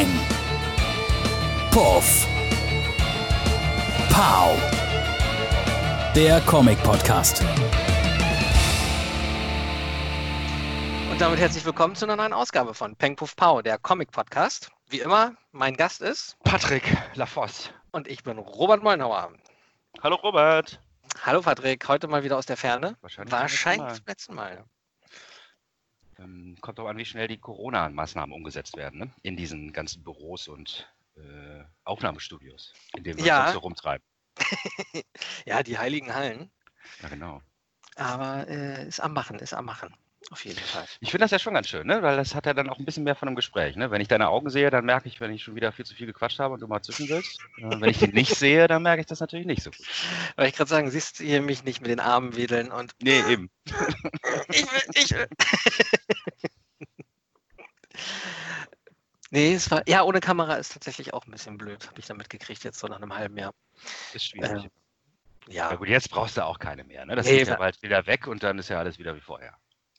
Peng. Puff. Pow. Der Comic-Podcast. Und damit herzlich willkommen zu einer neuen Ausgabe von Peng Puff Pow, der Comic-Podcast. Wie immer, mein Gast ist Patrick Lafosse. und ich bin Robert Mollnauer. Hallo Robert. Hallo Patrick, heute mal wieder aus der Ferne. Wahrscheinlich, Wahrscheinlich zum zum letzten Mal. Ähm, kommt auch an, wie schnell die Corona-Maßnahmen umgesetzt werden, ne? In diesen ganzen Büros und äh, Aufnahmestudios, in denen wir Ja. uns so rumtreiben. Ja, die heiligen Hallen. Ja, genau. Aber äh, ist am Machen, ist am Machen. Auf jeden Fall. Ich finde das ja schon ganz schön, ne? Weil das hat ja dann auch ein bisschen mehr von einem Gespräch, ne? Wenn ich deine Augen sehe, dann merke ich, wenn ich schon wieder viel zu viel gequatscht habe und du mal zwischen willst. Äh, wenn ich die nicht sehe, dann merke ich das natürlich nicht so gut. Weil ich gerade sagen, siehst du hier mich nicht mit den Armen wedeln und Nee, eben. ich will, ich will. nee, es war, ja, ohne Kamera ist tatsächlich auch ein bisschen blöd, habe ich damit gekriegt, jetzt so nach einem halben Jahr. Ist schwierig. Ähm, Ja, Ja gut, jetzt brauchst du auch keine mehr, ne? Das Nee, ist ja bald wieder weg und dann ist ja alles wieder wie vorher.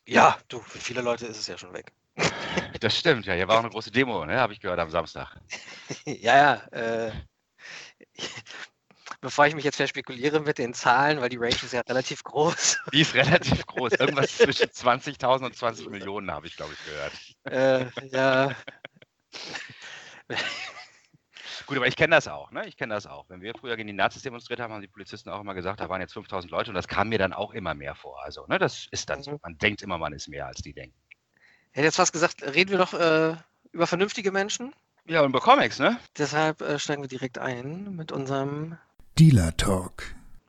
Ja, du, für viele Leute ist es ja schon weg. Das stimmt, ja. Hier war auch eine große Demo, ne? Habe ich gehört am Samstag. Ja, ja. Äh, bevor ich mich jetzt verspekuliere mit den Zahlen, weil die Range ist ja relativ groß. Die ist relativ groß. Irgendwas zwischen 20.000 und 20 Millionen habe ich, glaube ich, gehört. äh, ja. Gut, aber ich kenne das auch, ne? Ich kenne das auch. Wenn wir früher gegen die Nazis demonstriert haben, haben die Polizisten auch immer gesagt, da waren jetzt 5.000 Leute und das kam mir dann auch immer mehr vor. Also, ne? Das ist dann so. Mhm. Man denkt immer, man ist mehr, als die denken. Ich hätte jetzt fast gesagt, reden wir doch äh, über vernünftige Menschen. Ja, und über Comics, ne? Deshalb äh, steigen wir direkt ein mit unserem. Dealer Talk.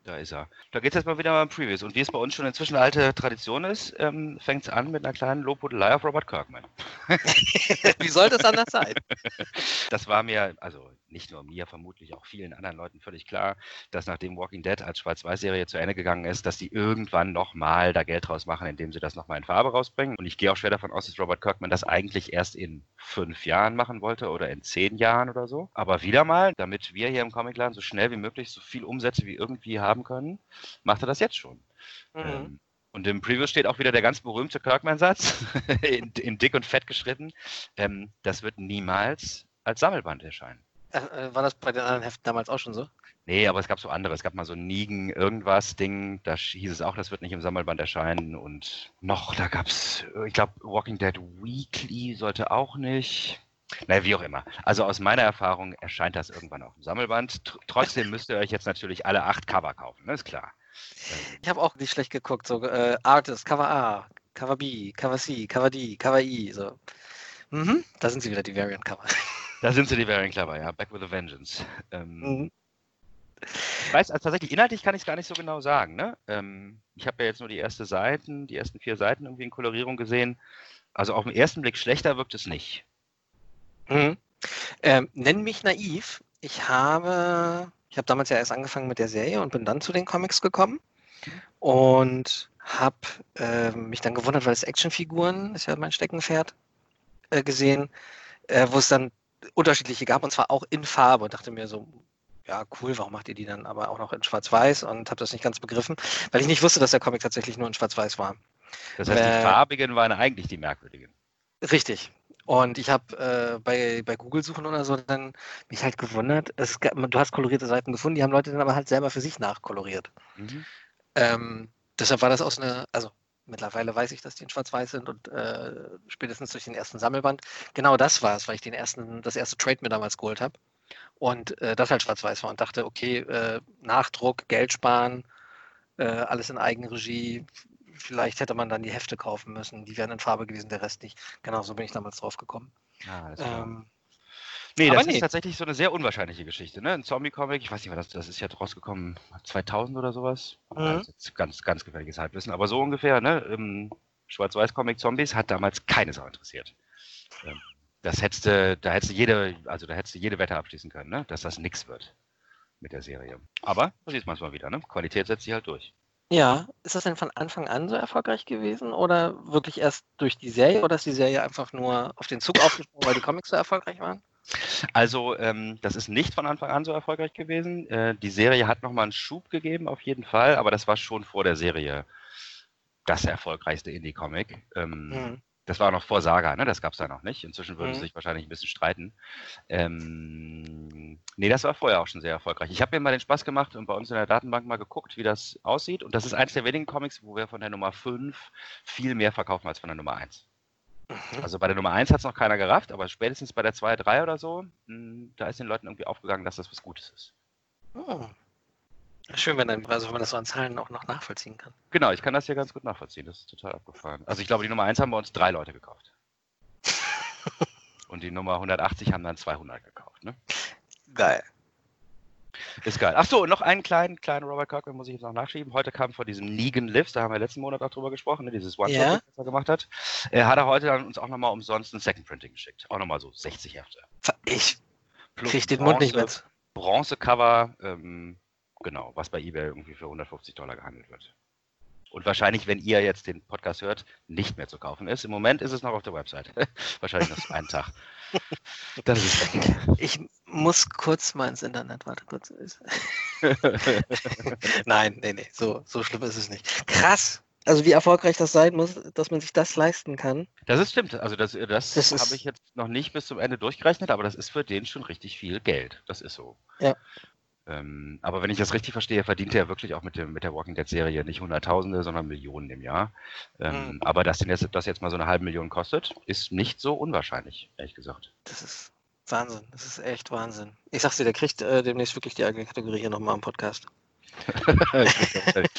Da ist er. Da geht es jetzt mal wieder mal im Previous. Und wie es bei uns schon inzwischen alte Tradition ist, ähm, fängt es an mit einer kleinen Lobhudelei auf Robert Kirkman. Wie soll das anders sein? Das war mir, also nicht nur mir, vermutlich auch vielen anderen Leuten völlig klar, dass nachdem Walking Dead als Schwarz-Weiß-Serie zu Ende gegangen ist, dass die irgendwann nochmal da Geld draus machen, indem sie das nochmal in Farbe rausbringen. Und ich gehe auch schwer davon aus, dass Robert Kirkman das eigentlich erst in fünf Jahren machen wollte oder in zehn Jahren oder so. Aber wieder mal, damit wir hier im Comicladen so schnell wie möglich so viel Umsätze wie irgendwie haben können, macht er das jetzt schon. Mhm. Ähm, und im Preview steht auch wieder der ganz berühmte Kirkman-Satz, in, in dick und fett geschritten. Ähm, das wird niemals als Sammelband erscheinen. Äh, äh, war das bei den anderen Heften damals auch schon so? Nee, aber es gab so andere. Es gab mal so ein Nigen irgendwas Ding, da hieß es auch, das wird nicht im Sammelband erscheinen. Und noch, da gab es, ich glaube, Walking Dead Weekly sollte auch nicht. Naja, wie auch immer. Also aus meiner Erfahrung erscheint das irgendwann auf dem Sammelband. Tr trotzdem müsst ihr euch jetzt natürlich alle acht Cover kaufen, ne? ist klar. Ähm, Ich habe auch nicht schlecht geguckt. So äh, Artist, Cover A, Cover B, Cover C, Cover D, Cover E. So. Mhm, da sind sie wieder, die Variant-Cover. Da sind sie, die Variant Clever, ja. Back with a Vengeance. Ähm, Mhm. Ich weiß, also tatsächlich, inhaltlich kann ich es gar nicht so genau sagen. Ne? Ähm, ich habe ja jetzt nur die erste Seiten, die ersten vier Seiten irgendwie in Kolorierung gesehen. Also auf den ersten Blick schlechter wirkt es nicht. Mhm. Ähm, nenn mich naiv. Ich habe, ich habe damals ja erst angefangen mit der Serie und bin dann zu den Comics gekommen und habe äh, mich dann gewundert, weil es Actionfiguren, ist ja mein Steckenpferd, äh, gesehen, äh, wo es dann unterschiedliche gab und zwar auch in Farbe und dachte mir so, ja cool, warum macht ihr die dann aber auch noch in Schwarz-Weiß und habe das nicht ganz begriffen, weil ich nicht wusste, dass der Comic tatsächlich nur in Schwarz-Weiß war. Das heißt, Äh, die farbigen waren eigentlich die merkwürdigen. Richtig. Und ich habe äh, bei, bei Google suchen oder so dann mich halt gewundert. Es, du hast kolorierte Seiten gefunden, die haben Leute dann aber halt selber für sich nachkoloriert. Mhm. Ähm, deshalb war das aus einer, also mittlerweile weiß ich, dass die in Schwarz-Weiß sind und äh, spätestens durch den ersten Sammelband. Genau das war es, weil ich den ersten, das erste Trade mir damals geholt habe. Und äh, das halt Schwarz-Weiß war und dachte, okay, äh, Nachdruck, Geld sparen, äh, alles in Eigenregie. Vielleicht hätte man dann die Hefte kaufen müssen. Die wären in Farbe gewesen, der Rest nicht. Genau so bin ich damals drauf gekommen. Ah, alles klar. Ähm, nee, das nee. ist tatsächlich so eine sehr unwahrscheinliche Geschichte. Ne? Ein Zombie-Comic, ich weiß nicht, das, das ist ja rausgekommen, 2000 oder sowas. Mhm. Jetzt ganz, ganz gefährliches Halbwissen, aber so ungefähr. Ne? Schwarz-Weiß-Comic Zombies hat damals keine Sau interessiert. Ähm, das hättest du, da hättest du jede, also da hättest du jede Wette abschließen können, ne? dass das nix wird mit der Serie. Aber, so sieht man es mal wieder, ne? Qualität setzt sich halt durch. Ja, ist das denn von Anfang an so erfolgreich gewesen oder wirklich erst durch die Serie oder ist die Serie einfach nur auf den Zug aufgesprungen, weil die Comics so erfolgreich waren? Also, ähm, das ist nicht von Anfang an so erfolgreich gewesen. Äh, die Serie hat nochmal einen Schub gegeben, auf jeden Fall, aber das war schon vor der Serie das erfolgreichste Indie-Comic. Ähm, Mhm. Das war noch vor Saga, ne? Das gab es da noch nicht. Inzwischen würden Mhm. sie sich wahrscheinlich ein bisschen streiten. Ähm, nee, das war vorher auch schon sehr erfolgreich. Ich habe mir mal den Spaß gemacht und bei uns in der Datenbank mal geguckt, wie das aussieht. Und das ist eins der wenigen Comics, wo wir von der Nummer 5 viel mehr verkaufen als von der Nummer 1. Mhm. Also bei der Nummer 1 hat es noch keiner gerafft, aber spätestens bei der 2, 3 oder so, mh, da ist den Leuten irgendwie aufgegangen, dass das was Gutes ist. Oh. Schön, wenn, dann, also wenn man das so an Zahlen auch noch nachvollziehen kann. Genau, ich kann das hier ganz gut nachvollziehen. Das ist total abgefahren. Also ich glaube, die Nummer 1 haben bei uns drei Leute gekauft. Und die Nummer 180 haben dann 200 gekauft. Ne? Geil. Ist geil. Ach so, und noch einen kleinen, kleinen Robert Kirkman muss ich jetzt noch nachschieben. Heute kam von diesem Negan Lives, da haben wir letzten Monat auch drüber gesprochen, ne, dieses One-Shot, Ja. das er gemacht hat. Er hat er heute dann uns auch nochmal umsonst ein Second Printing geschickt. Auch nochmal so 60 Hefte. Ich Plus krieg den Mund nicht mit. Bronze-Cover, ähm, genau, was bei eBay irgendwie für 150 Dollar gehandelt wird. Und wahrscheinlich, wenn ihr jetzt den Podcast hört, nicht mehr zu kaufen ist. Im Moment ist es noch auf der Website. wahrscheinlich noch einen Tag. Das ist weg. Ich muss kurz mal ins Internet. Warte kurz. Nein, nee, nee, so, so schlimm ist es nicht. Krass. Also wie erfolgreich das sein muss, dass man sich das leisten kann. Das ist stimmt. Also das, das, Das habe ich jetzt noch nicht bis zum Ende durchgerechnet, aber das ist für den schon richtig viel Geld. Das ist so. Ja. Ähm, aber wenn ich das richtig verstehe, verdient er wirklich auch mit, dem, mit der Walking Dead Serie nicht Hunderttausende, sondern Millionen im Jahr. Ähm, Mhm. Aber dass jetzt, das jetzt mal so eine halbe Million kostet, ist nicht so unwahrscheinlich, ehrlich gesagt. Das ist Wahnsinn. Das ist echt Wahnsinn. Ich sag's dir, der kriegt äh, demnächst wirklich die eigene Kategorie hier nochmal im Podcast.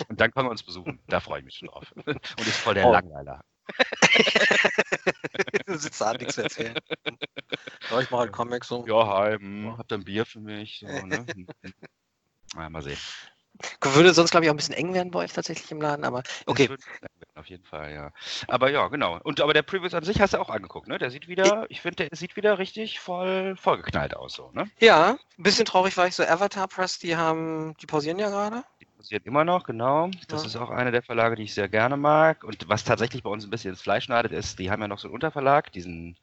Und dann können wir uns besuchen. Da freue ich mich schon drauf. Und ist voll der Oh. Langweiler. du sitzt da, nichts zu erzählen. Ja, ich mache halt Comics so. Ja, hi, hm, habt ihr ein Bier für mich? So, ne? Na, mal sehen. Würde sonst, glaube ich, auch ein bisschen eng werden bei euch tatsächlich im Laden, aber okay. Auf jeden Fall, ja. Aber ja, genau. Und aber der Previous an sich hast du auch angeguckt, ne? Der sieht wieder, ich finde, der sieht wieder richtig voll vollgeknallt aus, so, ne? Ja, ein bisschen traurig war ich so. Avatar Press, die haben, die pausieren ja gerade. Passiert immer noch, genau. Das Ja. ist auch eine der Verlage, die ich sehr gerne mag. Und was tatsächlich bei uns ein bisschen ins Fleisch schneidet, ist, die haben ja noch so einen Unterverlag, diesen,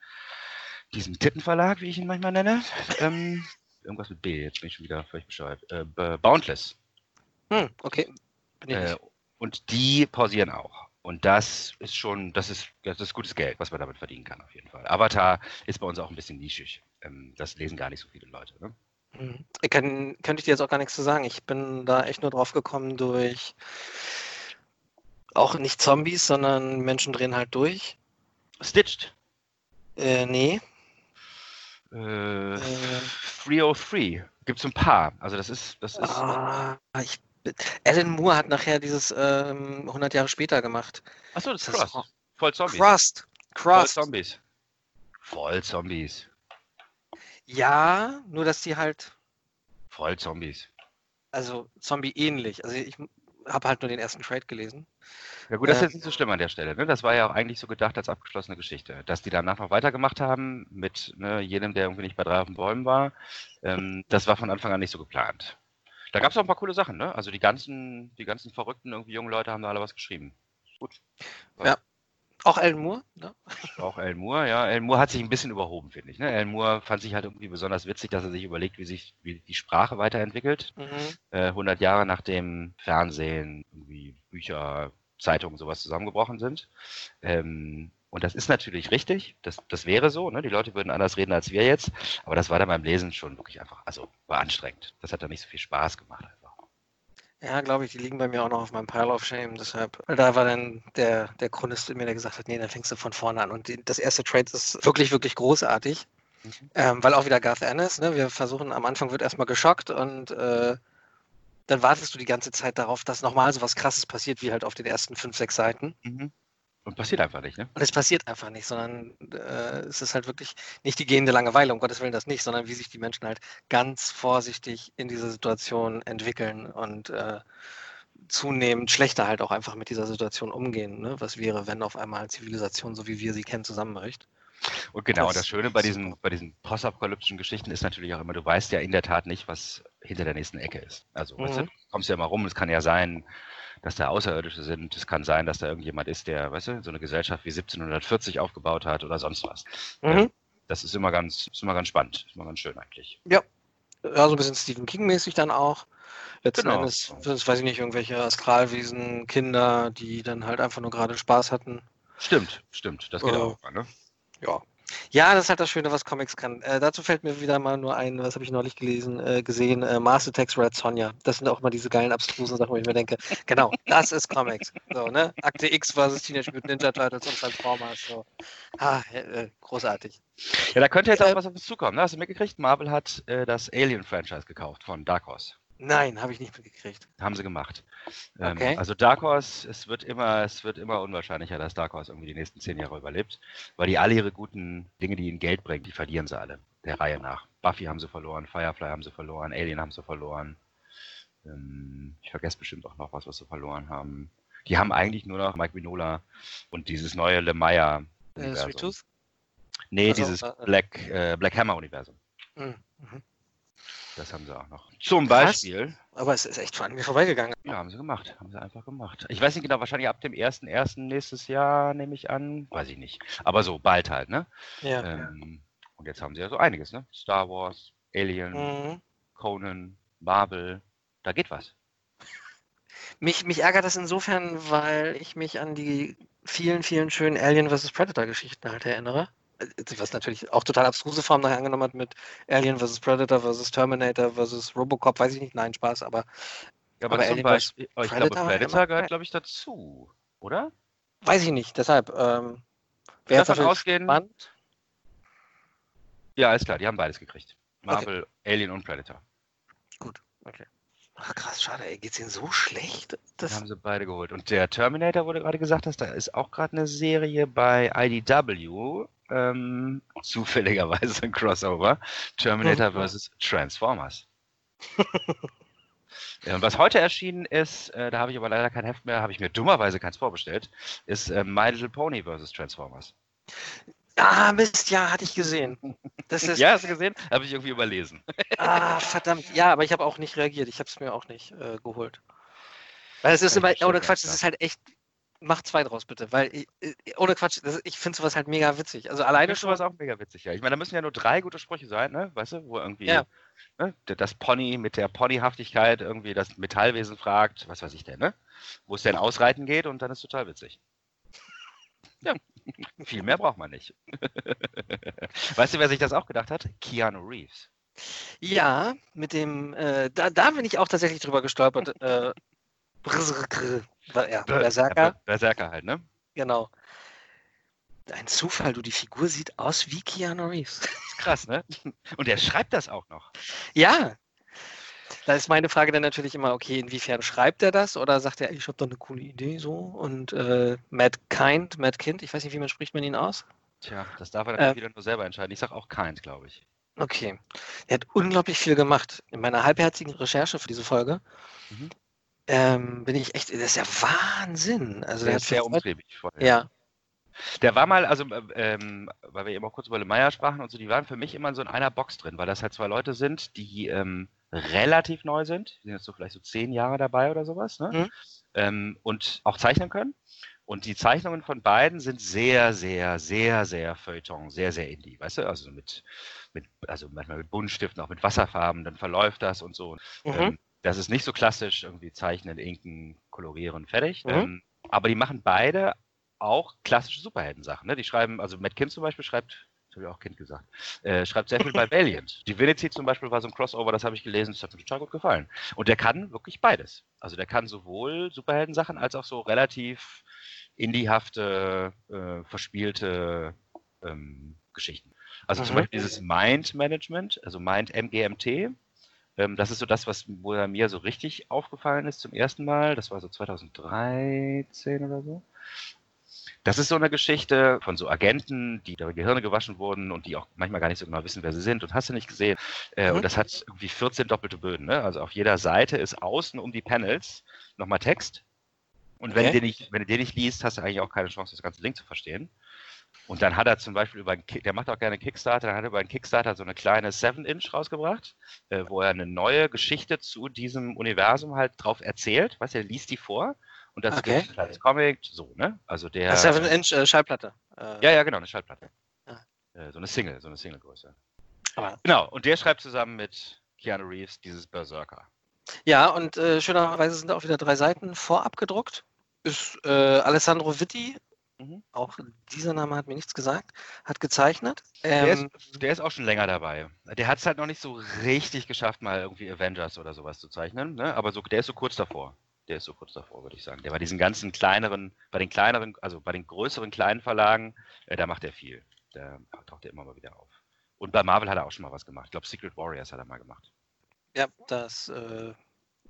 diesen Tittenverlag, wie ich ihn manchmal nenne. Ähm, irgendwas mit B, jetzt bin ich schon wieder völlig bescheuert. Äh, Boundless. Hm, okay. Äh, und die pausieren auch. Und das ist schon, das ist, das ist gutes Geld, was man damit verdienen kann, auf jeden Fall. Avatar ist bei uns auch ein bisschen nischig. Ähm, das lesen gar nicht so viele Leute. Ne? Ich kann, könnte ich dir jetzt auch gar nichts zu sagen. Ich bin da echt nur drauf gekommen durch auch nicht Zombies, sondern Menschen drehen halt durch. Stitched. Äh, nee. Äh, Äh. 303. Gibt es ein paar. Also das ist, das ist. Ah, ich, Alan Moore hat nachher dieses ähm, 100 Jahre später gemacht. Achso, das ist auch- Voll Zombies. Crust. Voll Crust. Zombies. Voll Zombies. Ja, nur dass die halt, Voll Zombies. also Zombie ähnlich. Also ich habe halt nur den ersten Trade gelesen. Ja gut, das ist Äh, jetzt nicht so schlimm an der Stelle. Ne? Das war ja auch eigentlich so gedacht als abgeschlossene Geschichte. Dass die danach noch weitergemacht haben mit ne, jedem, der irgendwie nicht bei drei auf den Bäumen war, ähm, das war von Anfang an nicht so geplant. Da gab es auch ein paar coole Sachen. Ne? Also die ganzen, die ganzen verrückten irgendwie jungen Leute haben da alle was geschrieben. Gut. Auch Alan Moore, ne? Auch Alan Moore, ja. Alan Moore hat sich ein bisschen überhoben, finde ich. Ne? Alan Moore fand sich halt irgendwie besonders witzig, dass er sich überlegt, wie sich wie die Sprache weiterentwickelt. Mhm. Äh, 100 Jahre nachdem Fernsehen, irgendwie Bücher, Zeitungen sowas zusammengebrochen sind. Ähm, und das ist natürlich richtig. Das, das wäre so. Ne? Die Leute würden anders reden als wir jetzt. Aber das war dann beim Lesen schon wirklich einfach, also war anstrengend. Das hat dann nicht so viel Spaß gemacht. Ja, glaube ich, die liegen bei mir auch noch auf meinem Pile of Shame. Deshalb, da war dann der, der Chronist in mir, der gesagt hat, nee, dann fängst du von vorne an. Und die, das erste Trade ist wirklich, wirklich großartig. Mhm. Ähm, weil auch wieder Garth Ennis, ne? Wir versuchen, am Anfang wird erstmal geschockt und äh, dann wartest du die ganze Zeit darauf, dass nochmal so was krasses passiert, wie halt auf den ersten fünf, sechs Seiten. Mhm. Und passiert einfach nicht, ne? Und es passiert einfach nicht, sondern äh, es ist halt wirklich nicht die gehende Langeweile, um Gottes Willen das nicht, sondern wie sich die Menschen halt ganz vorsichtig in dieser Situation entwickeln und äh, zunehmend schlechter halt auch einfach mit dieser Situation umgehen. Ne? Was wäre, wenn auf einmal Zivilisation, so wie wir sie kennen, zusammenbricht? Und genau, Das das Schöne bei diesen, bei diesen postapokalyptischen Geschichten ist natürlich auch immer, du weißt ja in der Tat nicht, was hinter der nächsten Ecke ist. Also, weißt du, Mhm. du kommst ja immer rum, es kann ja sein, dass da Außerirdische sind, es kann sein, dass da irgendjemand ist, der, weißt du, so eine Gesellschaft wie 1740 aufgebaut hat oder sonst was. Mhm. Das ist immer ganz, ist immer ganz spannend, ist immer ganz schön eigentlich. Ja, so ein bisschen Stephen King-mäßig dann auch. Letzten Genau. Endes, das weiß ich nicht, irgendwelche Astralwesen, Kinder, die dann halt einfach nur gerade Spaß hatten. Stimmt, stimmt. Das geht Äh, auch. Ne? Ja. Ja, das ist halt das Schöne, was Comics kann. Äh, dazu fällt mir wieder mal nur ein, was habe ich neulich gelesen, äh, gesehen, äh, Mars Attacks Red Sonja. Das sind auch immer diese geilen, abstrusen Sachen, wo ich mir denke, genau, das ist Comics. So, ne? Akte X versus Teenage Mutant Ninja Turtles und Transformers. So. Ah, großartig. Ja, da könnte jetzt Äh, auch was auf uns zukommen. Ne? Hast du mitgekriegt? Marvel hat das Alien-Franchise gekauft von Dark Horse. Nein, habe ich nicht mitgekriegt. Haben sie gemacht. Ähm, Okay. Also Dark Horse, es wird immer, es wird immer unwahrscheinlicher, dass Dark Horse irgendwie die nächsten zehn Jahre überlebt, weil die alle ihre guten Dinge, die ihnen Geld bringen, die verlieren sie alle. Der Reihe nach. Buffy haben sie verloren, Firefly haben sie verloren, Alien haben sie verloren. Ähm, ich vergesse bestimmt auch noch was, was sie verloren haben. Die haben eigentlich nur noch Mike Minola und dieses neue Lemire. Äh, Sweet Tooth? Nee, Also, dieses äh, äh. Black, äh, Black Hammer Universum. Mhm. Das haben sie auch noch. Zum. Beispiel. Aber es ist echt an mir vorbeigegangen. Ja, haben sie gemacht. Haben sie einfach gemacht. Ich weiß nicht genau, wahrscheinlich ab dem 1.1. nächstes Jahr nehme ich an. Weiß ich nicht. Aber so bald halt, ne? Ja. Ähm, und jetzt haben sie ja so einiges, ne? Star Wars, Alien, Mhm. Conan, Marvel. Da geht was. Mich, mich ärgert das insofern, weil ich mich an die vielen, vielen schönen Alien vs. Predator-Geschichten halt erinnere. Äh, Was natürlich auch total abstruse Form nachher angenommen hat mit Alien vs. Predator vs. Terminator vs. Robocop, weiß ich nicht, nein, Spaß, aber Ja, aber, Aber Alien Beispiel, oh, ich Predator glaube, war Predator gehört, glaube ich, dazu. Oder? weiß ich nicht, deshalb. Ähm, wer Davon ausgehen. spannend? Ja, ist klar, die haben beides gekriegt. Marvel, Alien und Predator. Gut, okay. Ach krass, schade, ey, geht's ihnen so schlecht? Die Das, haben sie beide geholt. Und der Terminator, wo du gerade gesagt hast, da ist auch gerade eine Serie bei IDW. Ähm, zufälligerweise ein Crossover. Terminator Mhm. vs. Transformers. Ja, und was heute erschienen ist, äh, da habe ich aber leider kein Heft mehr, habe ich mir dummerweise keins vorbestellt, ist äh, My Little Pony vs. Transformers. ah, Mist, ja, hatte ich gesehen. Das ist, ja, hast du gesehen? Habe ich irgendwie überlesen. Ah, verdammt. Ja, aber ich habe auch nicht reagiert. Ich habe es mir auch nicht äh, geholt. Weil es ist immer, ohne Quatsch, es ist halt echt. Mach zwei draus bitte, weil ich, ohne Quatsch, das, ich finde sowas halt mega witzig. Also alleine Ich schon. finde sowas auch mega witzig, ja. Ich meine, da müssen ja nur drei gute Sprüche sein, ne? Weißt du, wo irgendwie Ja. ne, das Pony mit der Ponyhaftigkeit irgendwie das Metallwesen fragt, was weiß ich denn, ne? Wo es denn ausreiten geht und dann ist total witzig. Ja, viel mehr braucht man nicht. weißt du, wer sich das auch gedacht hat? Keanu Reeves. Ja, mit dem, äh, da, da bin ich auch tatsächlich drüber gestolpert. äh, ja, Berserker, Ja, Ber- Berserker halt, ne? genau. Ein Zufall, du, die Figur sieht aus wie Keanu Reeves. Krass, ne? Und er schreibt das auch noch. Ja. Da ist meine Frage dann natürlich immer, okay, inwiefern schreibt er das oder sagt er, ich habe da eine coole Idee so und äh, Matt Kind, Matt Kind, ich weiß nicht, wie man spricht man ihn aus? Tja, das darf er natürlich Äh. wieder nur selber entscheiden. Ich sag auch Kind, glaube ich. Okay. Er hat unglaublich viel gemacht. In meiner halbherzigen Recherche für diese Folge Mhm. Ähm, bin ich echt, das ist ja Wahnsinn. Also der Der ist sehr umtriebig. vorher. Ja, Der war mal, also, äh, ähm, weil wir eben auch kurz über Lemaier sprachen und so, die waren für mich immer so in einer Box drin, weil das halt zwei Leute sind, die ähm, relativ neu sind. Die sind jetzt so vielleicht so zehn Jahre dabei oder sowas, ne? Mhm. Ähm, und auch zeichnen können. Und die Zeichnungen von beiden sind sehr, sehr, sehr, sehr Feuilleton, sehr, sehr indie, weißt du? Also mit, mit also manchmal mit Buntstiften, auch mit Wasserfarben, dann verläuft das und so. Mhm. Ähm, das ist nicht so klassisch, irgendwie zeichnen, inken, kolorieren, fertig. Mhm. Ähm, aber die machen beide auch klassische Superhelden-Sachen. Ne? Die schreiben, also Matt Kind zum Beispiel schreibt, das habe ich auch Kind gesagt, äh, schreibt sehr viel bei Valiant. Divinity zum Beispiel war so ein Crossover, das habe ich gelesen, das hat mir total gut gefallen. Und der kann wirklich beides. Also der kann sowohl Superhelden-Sachen als auch so relativ indiehafte, äh, verspielte ähm, Geschichten. Also zum Mhm. Beispiel dieses Mind-Management, also Mind MGMT, ähm, das ist so das, was mir so richtig aufgefallen ist zum ersten Mal. Das war so 2013 oder so. Das ist so eine Geschichte von so Agenten, die ihre Gehirne gewaschen wurden und die auch manchmal gar nicht so genau wissen, wer sie sind und hast du nicht gesehen. Äh, Mhm. Und das hat irgendwie 14 doppelte Böden. Ne? Also auf jeder Seite ist außen um die Panels nochmal Text. Und wenn, Okay. du den nicht, wenn du den nicht liest, hast du eigentlich auch keine Chance, das ganze Ding zu verstehen. Und dann hat er zum Beispiel über der macht auch gerne Kickstarter, dann hat er über einen Kickstarter so eine kleine 7-Inch rausgebracht, äh, wo er eine neue Geschichte zu diesem Universum halt drauf erzählt. Weißt du, er liest die vor und das Okay. ist ein kleines Comic, so, ne? Also der. Ja. 7-Inch äh, Schallplatte. Äh, Ja, ja, genau, eine Schallplatte. Ah. Äh, so eine Single, so eine Single-Größe. Genau, und der schreibt zusammen mit Keanu Reeves dieses Berserker. Ja, und äh, schönerweise sind da auch wieder drei Seiten vorab gedruckt. Ist äh, Alessandro Vitti Mhm. Auch dieser Name hat mir nichts gesagt. Hat gezeichnet. Ähm, der, ist, der, ist, auch schon länger dabei. Der hat es halt noch nicht so richtig geschafft, mal irgendwie Avengers oder sowas zu zeichnen. Ne? Aber so, der ist so kurz davor. Der ist so kurz davor, würde ich sagen. Der bei diesen ganzen kleineren, bei den kleineren, also bei den größeren kleinen Verlagen, äh, da macht er viel. Da taucht er immer mal wieder auf. Und bei Marvel hat er auch schon mal was gemacht. Ich glaube, Secret Warriors hat er mal gemacht. Ja, das äh,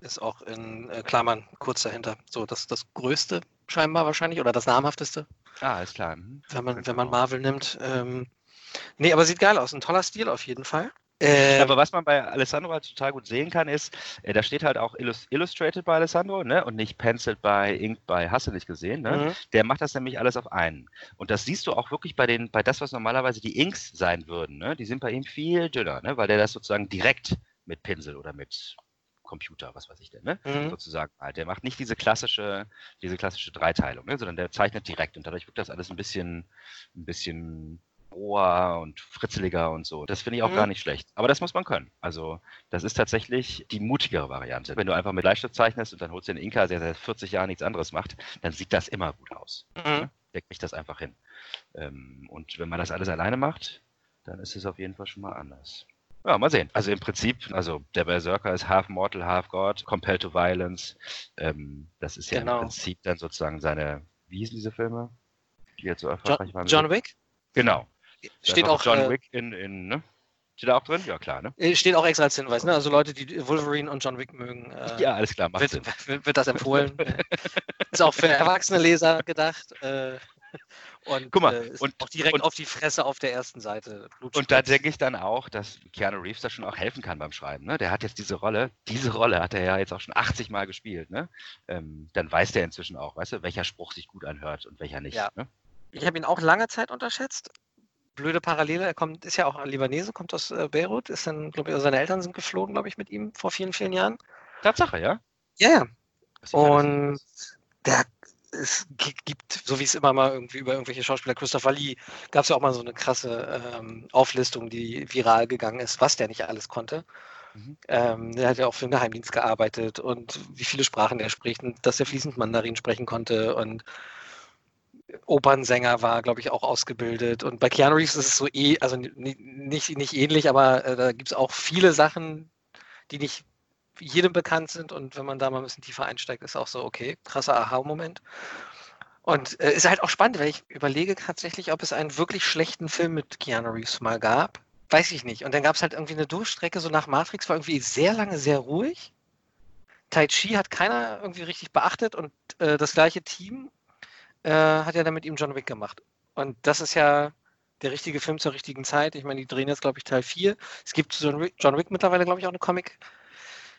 ist auch in äh, Klammern kurz dahinter. So, das das Größte scheinbar wahrscheinlich oder das namhafteste. Ah, ist klar. Mhm. Wenn man, wenn man Marvel nimmt. Ähm, nee, aber sieht geil aus. Ein toller Stil auf jeden Fall. Ähm, aber was man bei Alessandro halt total gut sehen kann, ist, äh, da steht halt auch Illus Illustrated bei Alessandro ne? und nicht Penciled bei Ink bei Hast du nicht gesehen. Ne? Mhm. Der macht das nämlich alles auf einen. Und das siehst du auch wirklich bei den, bei das, was normalerweise die Inks sein würden. Ne? Die sind bei ihm viel dünner, ne? weil der das sozusagen direkt mit Pinsel oder mit Computer, was weiß ich denn, ne? Mhm. sozusagen. Der macht nicht diese klassische, diese klassische Dreiteilung, ne? sondern der zeichnet direkt und dadurch wirkt das alles ein bisschen, ein bisschen roher und fritzeliger und so. Das finde ich auch mhm. gar nicht schlecht. Aber das muss man können. Also das ist tatsächlich die mutigere Variante. Wenn du einfach mit Bleistift zeichnest und dann holst du den Inka, der seit 40 Jahren nichts anderes macht, dann sieht das immer gut aus. Mhm. Ne? Der kriegt das einfach hin. Ähm, und wenn man das alles alleine macht, dann ist es auf jeden Fall schon mal anders. Ja, mal sehen. Also im Prinzip, also der Berserker ist half mortal, half god, compelled to violence. Ähm, das ist ja genau. im Prinzip dann sozusagen seine, wie hießen diese Filme, die jetzt so erfolgreich John, waren? John Wick? Genau. Steht auch John äh, Wick in, in ne? Steht da auch drin? Ja, klar, ne? Äh, steht auch extra als Hinweis, ne? Also Leute, die Wolverine und John Wick mögen. Äh, ja, alles klar, macht wird, Sinn. Wird, wird das empfohlen. ist auch für erwachsene Leser gedacht. Äh, und Guck mal, äh, und, auch direkt und, auf die Fresse auf der ersten Seite. Und da denke ich dann auch, dass Keanu Reeves da schon auch helfen kann beim Schreiben. Ne? Der hat jetzt diese Rolle, diese Rolle hat er ja jetzt auch schon 80 Mal gespielt. Ne? Ähm, dann weiß der inzwischen auch, weißt du, welcher Spruch sich gut anhört und welcher nicht. Ja. Ne? Ich habe ihn auch lange Zeit unterschätzt. Blöde Parallele, er kommt, ist ja auch ein Libanese, kommt aus äh, Beirut, ist dann, glaube ich, seine Eltern sind geflogen, glaube ich, mit ihm vor vielen, vielen Jahren. Tatsache, ja? Ja, ja. Und der es gibt, so wie es immer mal irgendwie über irgendwelche Schauspieler, Christopher Lee, gab es ja auch mal so eine krasse ähm, Auflistung, die viral gegangen ist, was der nicht alles konnte. Mhm. Ähm, der hat ja auch für den Geheimdienst gearbeitet und wie viele Sprachen der spricht und dass er fließend Mandarin sprechen konnte und Opernsänger war, glaube ich, auch ausgebildet. Und bei Keanu Reeves ist es so eh, also nicht, nicht ähnlich, aber äh, da gibt es auch viele Sachen, die nicht jedem bekannt sind und wenn man da mal ein bisschen tiefer einsteigt, ist auch so, okay, krasser Aha-Moment. Und äh, ist halt auch spannend, weil ich überlege tatsächlich, ob es einen wirklich schlechten Film mit Keanu Reeves mal gab. Weiß ich nicht. Und dann gab es halt irgendwie eine Durchstrecke, so nach Matrix war irgendwie sehr lange sehr ruhig. Tai Chi hat keiner irgendwie richtig beachtet und äh, das gleiche Team äh, hat ja dann mit ihm John Wick gemacht. Und das ist ja der richtige Film zur richtigen Zeit. Ich meine, die drehen jetzt, glaube ich, Teil 4. Es gibt zu John Wick, John Wick mittlerweile, glaube ich, auch eine Comic-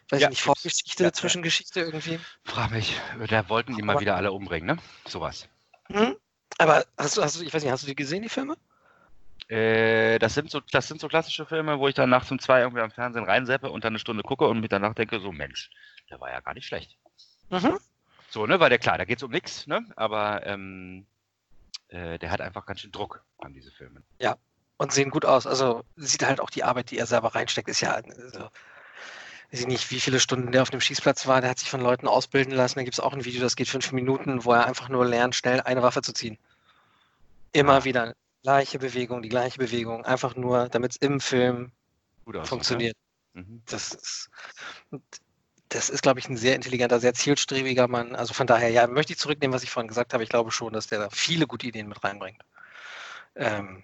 weiß ja, ich nicht, Vorgeschichte, ja, Zwischengeschichte irgendwie. Frag mich, da wollten die mal wieder alle umbringen, ne? Sowas. Hm? Aber hast du, hast du, ich weiß nicht, hast du die gesehen, die Filme? Äh, das, sind so, das sind so klassische Filme, wo ich dann nachts um zwei irgendwie am Fernsehen reinseppe und dann eine Stunde gucke und mir danach denke, so Mensch, der war ja gar nicht schlecht. Mhm. So, ne, weil der klar, da geht es um nichts, ne? Aber ähm, äh, der hat einfach ganz schön Druck an diese Filme. Ja, und sehen gut aus. Also sieht halt auch die Arbeit, die er selber reinsteckt, ist ja also, weiß ich nicht, wie viele Stunden der auf dem Schießplatz war, der hat sich von Leuten ausbilden lassen. Da gibt es auch ein Video, das geht fünf Minuten, wo er einfach nur lernt, schnell eine Waffe zu ziehen. Immer wieder gleiche Bewegung, die gleiche Bewegung, einfach nur, damit es im Film aussieht, funktioniert. Ja. Mhm. Das ist, das ist, glaube ich, ein sehr intelligenter, sehr zielstrebiger Mann. Also von daher, ja, möchte ich zurücknehmen, was ich vorhin gesagt habe. Ich glaube schon, dass der da viele gute Ideen mit reinbringt. Ähm,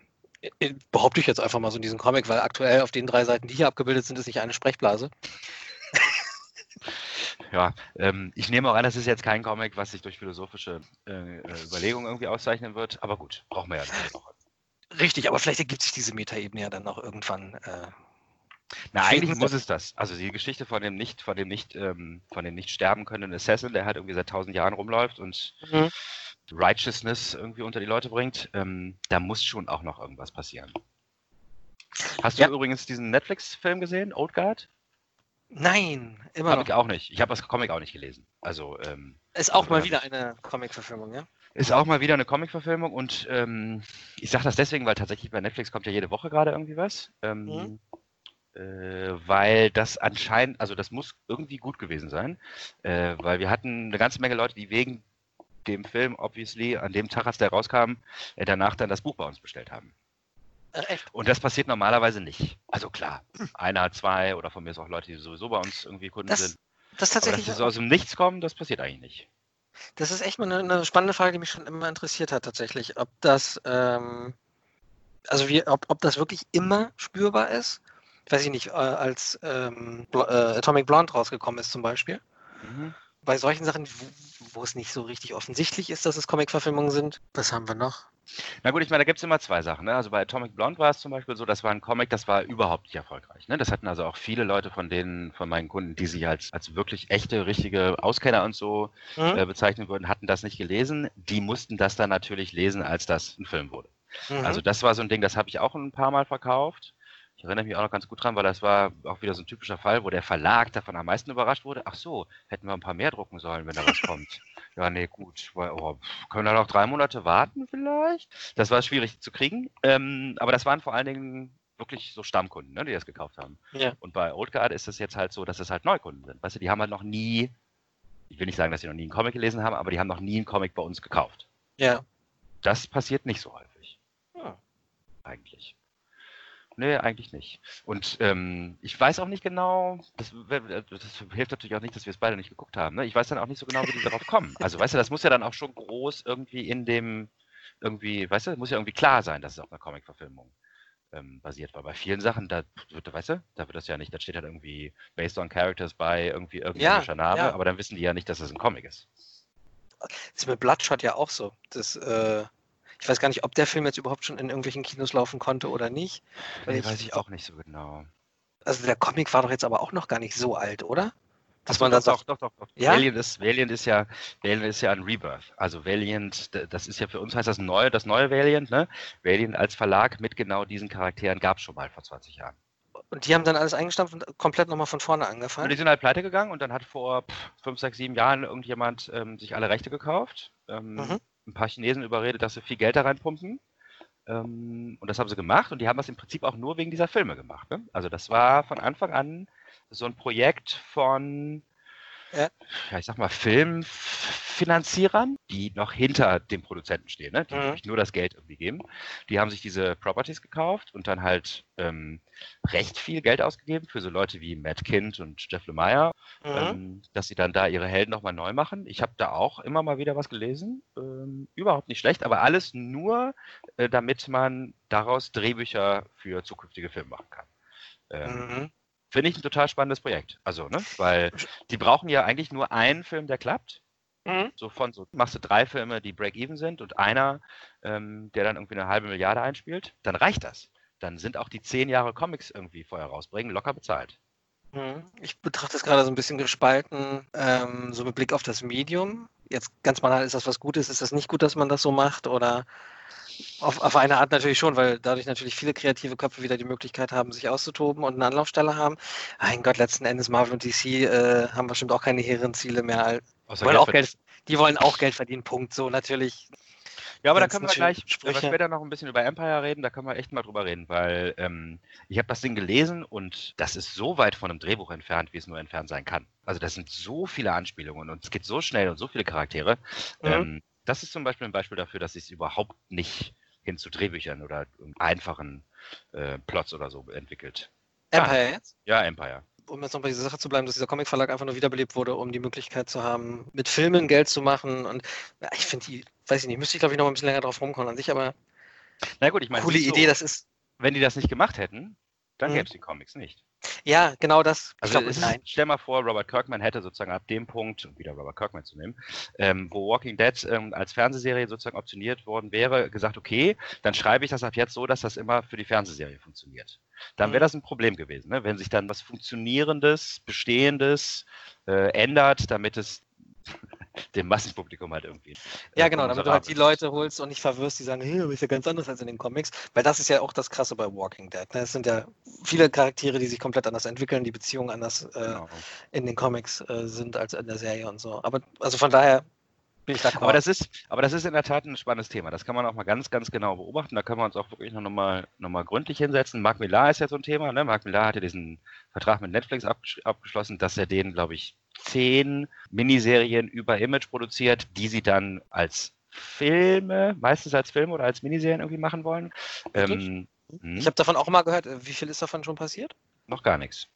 behaupte ich jetzt einfach mal so in diesem Comic, weil aktuell auf den drei Seiten, die hier abgebildet sind, ist nicht eine Sprechblase. ja, ähm, ich nehme auch an, das ist jetzt kein Comic, was sich durch philosophische äh, äh Überlegungen irgendwie auszeichnen wird, aber gut, brauchen wir ja noch. Richtig, aber vielleicht ergibt sich diese Metaebene ja dann noch irgendwann. Äh, Na, eigentlich muss es das. Also die Geschichte von dem nicht, von dem nicht, ähm, von dem nicht sterben können Assassin, der halt irgendwie seit tausend Jahren rumläuft und mhm. Righteousness irgendwie unter die Leute bringt, ähm, da muss schon auch noch irgendwas passieren. Hast du ja. übrigens diesen Netflix-Film gesehen, Old Guard? Nein, immer Hab noch. ich auch nicht. Ich habe das Comic auch nicht gelesen. Also ähm, ist auch mal wieder eine Comic-Verfilmung, ja? Ist auch mal wieder eine Comic-Verfilmung und ähm, ich sage das deswegen, weil tatsächlich bei Netflix kommt ja jede Woche gerade irgendwie was. Ähm, mhm. äh, weil das anscheinend, also das muss irgendwie gut gewesen sein, äh, weil wir hatten eine ganze Menge Leute, die wegen dem Film, obviously, an dem Tag, als der rauskam, äh, danach dann das Buch bei uns bestellt haben. Echt? Und das passiert normalerweise nicht. Also klar, einer, zwei oder von mir ist auch Leute, die sowieso bei uns irgendwie Kunden Das, sind. das Aber dass tatsächlich. die so aus dem Nichts kommen, das passiert eigentlich nicht. Das ist echt mal eine, eine spannende Frage, die mich schon immer interessiert hat, tatsächlich. Ob das, ähm, also wie, ob, ob das wirklich immer spürbar ist. Weiß ich nicht, äh, als ähm, äh, Atomic Blonde rausgekommen ist zum Beispiel. Mhm. Bei solchen Sachen, wo, wo es nicht so richtig offensichtlich ist, dass es Comic-Verfilmungen sind. Was haben wir noch? Na gut, ich meine, da gibt es immer zwei Sachen. Ne? Also bei Atomic Blonde war es zum Beispiel so, das war ein Comic, das war überhaupt nicht erfolgreich. Ne? Das hatten also auch viele Leute von denen, von meinen Kunden, die sich als, als wirklich echte, richtige Auskenner und so Hm? äh, bezeichnen würden, hatten das nicht gelesen. Die mussten das dann natürlich lesen, als das ein Film wurde. Mhm. Also das war so ein Ding, das habe ich auch ein paar Mal verkauft. Ich erinnere mich auch noch ganz gut dran, weil das war auch wieder so ein typischer Fall, wo der Verlag davon am meisten überrascht wurde. Ach so, hätten wir ein paar mehr drucken sollen, wenn da was kommt. Ja, nee, gut. Oh, können wir noch drei Monate warten vielleicht? Das war schwierig zu kriegen. Ähm, aber das waren vor allen Dingen wirklich so Stammkunden, ne, die das gekauft haben. Ja. Und bei Old Guard ist es jetzt halt so, dass es halt Neukunden sind. Weißt du, die haben halt noch nie, ich will nicht sagen, dass sie noch nie einen Comic gelesen haben, aber die haben noch nie einen Comic bei uns gekauft. ja. Das passiert nicht so häufig Hm. eigentlich. Nee, eigentlich nicht. Und ähm, ich weiß auch nicht genau, das, wär- das hilft natürlich auch nicht, dass wir es beide nicht geguckt haben. Ne? Ich weiß dann auch nicht so genau, wie die darauf kommen. Also, weißt du, das muss ja dann auch schon groß irgendwie in dem, irgendwie, weißt du, muss ja irgendwie klar sein, dass es auf einer Comic-Verfilmung ähm, basiert. Weil bei vielen Sachen, da wird, weißt du, da wird das ja nicht, da steht halt irgendwie based on characters by irgendwie irgendein Ja, Name, ja. aber dann wissen die ja nicht, dass es ein Comic ist. Das ist mit Bloodshot ja auch so. Das, äh, ich weiß gar nicht, ob der Film jetzt überhaupt schon in irgendwelchen Kinos laufen konnte oder nicht. Nee, ich- weiß ich auch nicht so genau. Also der Comic war doch jetzt aber auch noch gar nicht so alt, oder? Dass man da doch, doch, doch, doch. Ja? Valiant, ist, Valiant, ist ja, Valiant ist ja ein Rebirth. Also Valiant, das ist ja für uns heißt das neue, das neue Valiant, ne? Valiant als Verlag mit genau diesen Charakteren gab es schon mal vor 20 Jahren. und die haben dann alles eingestampft und komplett nochmal von vorne Und angefangen. die sind halt pleite gegangen und dann hat vor 5, 6, 7 Jahren irgendjemand ähm, sich alle Rechte gekauft, ähm, Mhm. Ein paar Chinesen überredet, dass sie viel Geld da reinpumpen. Ähm, und das haben sie gemacht und die haben das im Prinzip auch nur wegen dieser Filme gemacht. Ne? Also das war von Anfang an so ein Projekt von, Ja. ja, ich sag mal, Filmfinanzierern, die noch hinter dem Produzenten stehen, ne? die Mhm. wirklich nur das Geld irgendwie geben. Die haben sich diese Properties gekauft und dann halt ähm, recht viel Geld ausgegeben für so Leute wie Matt Kind und Jeff Lemire, Mhm. ähm, dass sie dann da ihre Helden nochmal neu machen. Ich habe da auch immer mal wieder was gelesen. Ähm, überhaupt nicht schlecht, aber alles nur, äh, damit man daraus Drehbücher für zukünftige Filme machen kann. Ähm, Mhm. Finde ich ein total spannendes Projekt. Also, ne? Weil die brauchen ja eigentlich nur einen Film, der klappt. Mhm. So von so, machst du drei Filme, die Break-Even sind und einer, ähm, der dann irgendwie eine halbe Milliarde einspielt, dann reicht das. Dann sind auch die zehn Jahre Comics irgendwie vorher rausbringen, locker bezahlt. Mhm. Ich betrachte es gerade so ein bisschen gespalten, ähm, so mit Blick auf das Medium. Jetzt ganz banal, ist das was Gutes? Ist das nicht gut, dass man das so macht? Oder auf, auf eine Art natürlich schon, weil dadurch natürlich viele kreative Köpfe wieder die Möglichkeit haben, sich auszutoben und eine Anlaufstelle haben. Mein Gott, letzten Endes Marvel und DC äh, haben bestimmt auch keine hehren Ziele mehr. Außer Wollen auch für- Geld, die wollen auch Geld verdienen, Punkt. So natürlich. Ja, aber da können wir gleich Sprüche. später noch ein bisschen über Empire reden, da können wir echt mal drüber reden, weil ähm, ich habe das Ding gelesen und das ist so weit von einem Drehbuch entfernt, wie es nur entfernt sein kann. Also das sind so viele Anspielungen und es geht so schnell und so viele Charaktere. Mhm. Ähm, das ist zum Beispiel ein Beispiel dafür, dass es überhaupt nicht hin zu Drehbüchern oder einfachen äh, Plots oder so entwickelt. Empire jetzt? Ja, Empire. um jetzt noch bei dieser Sache zu bleiben, dass dieser Comicverlag einfach nur wiederbelebt wurde, um die Möglichkeit zu haben, mit Filmen Geld zu machen. Und ja, ich finde die, weiß ich nicht, müsste ich glaube ich noch ein bisschen länger drauf rumkommen an sich, aber Na gut, ich meine, coole Idee, so, das ist. wenn die das nicht gemacht hätten, dann Mhm. gäbe es die Comics nicht. Ja, genau das. Ich Also nein. ist, stell mal vor, Robert Kirkman hätte sozusagen ab dem Punkt, um wieder Robert Kirkman zu nehmen, ähm, wo Walking Dead ähm, als Fernsehserie sozusagen optioniert worden wäre, gesagt, okay, dann schreibe ich das ab jetzt so, dass das immer für die Fernsehserie funktioniert. Dann wäre Mhm. das ein Problem gewesen, ne? wenn sich dann was Funktionierendes, Bestehendes äh, ändert, damit es dem Massenpublikum halt irgendwie. äh, Ja, genau, damit du halt die. Leute holst und nicht verwirrst, die sagen, hey, aber ist ja ganz anders als in den Comics. Weil das ist ja auch das Krasse bei Walking Dead. Ne? Es sind ja viele Charaktere, die sich komplett anders entwickeln, die Beziehungen anders äh, Genau. in den Comics äh, sind als in der Serie und so. Aber also von daher bin ich da Aber das, ist, aber das ist in der Tat ein spannendes Thema. Das kann man auch mal ganz, ganz genau beobachten. Da können wir uns auch wirklich noch mal, noch mal gründlich hinsetzen. Mark Millar ist ja so ein Thema. Ne? Mark Millar hat ja diesen Vertrag mit Netflix abgesch abgeschlossen, dass er den, glaube ich, zehn Miniserien über Image produziert, die sie dann als Filme, meistens als Filme oder als Miniserien irgendwie machen wollen. Ähm, ich habe davon auch mal gehört. Wie viel ist davon schon passiert? Noch gar nichts.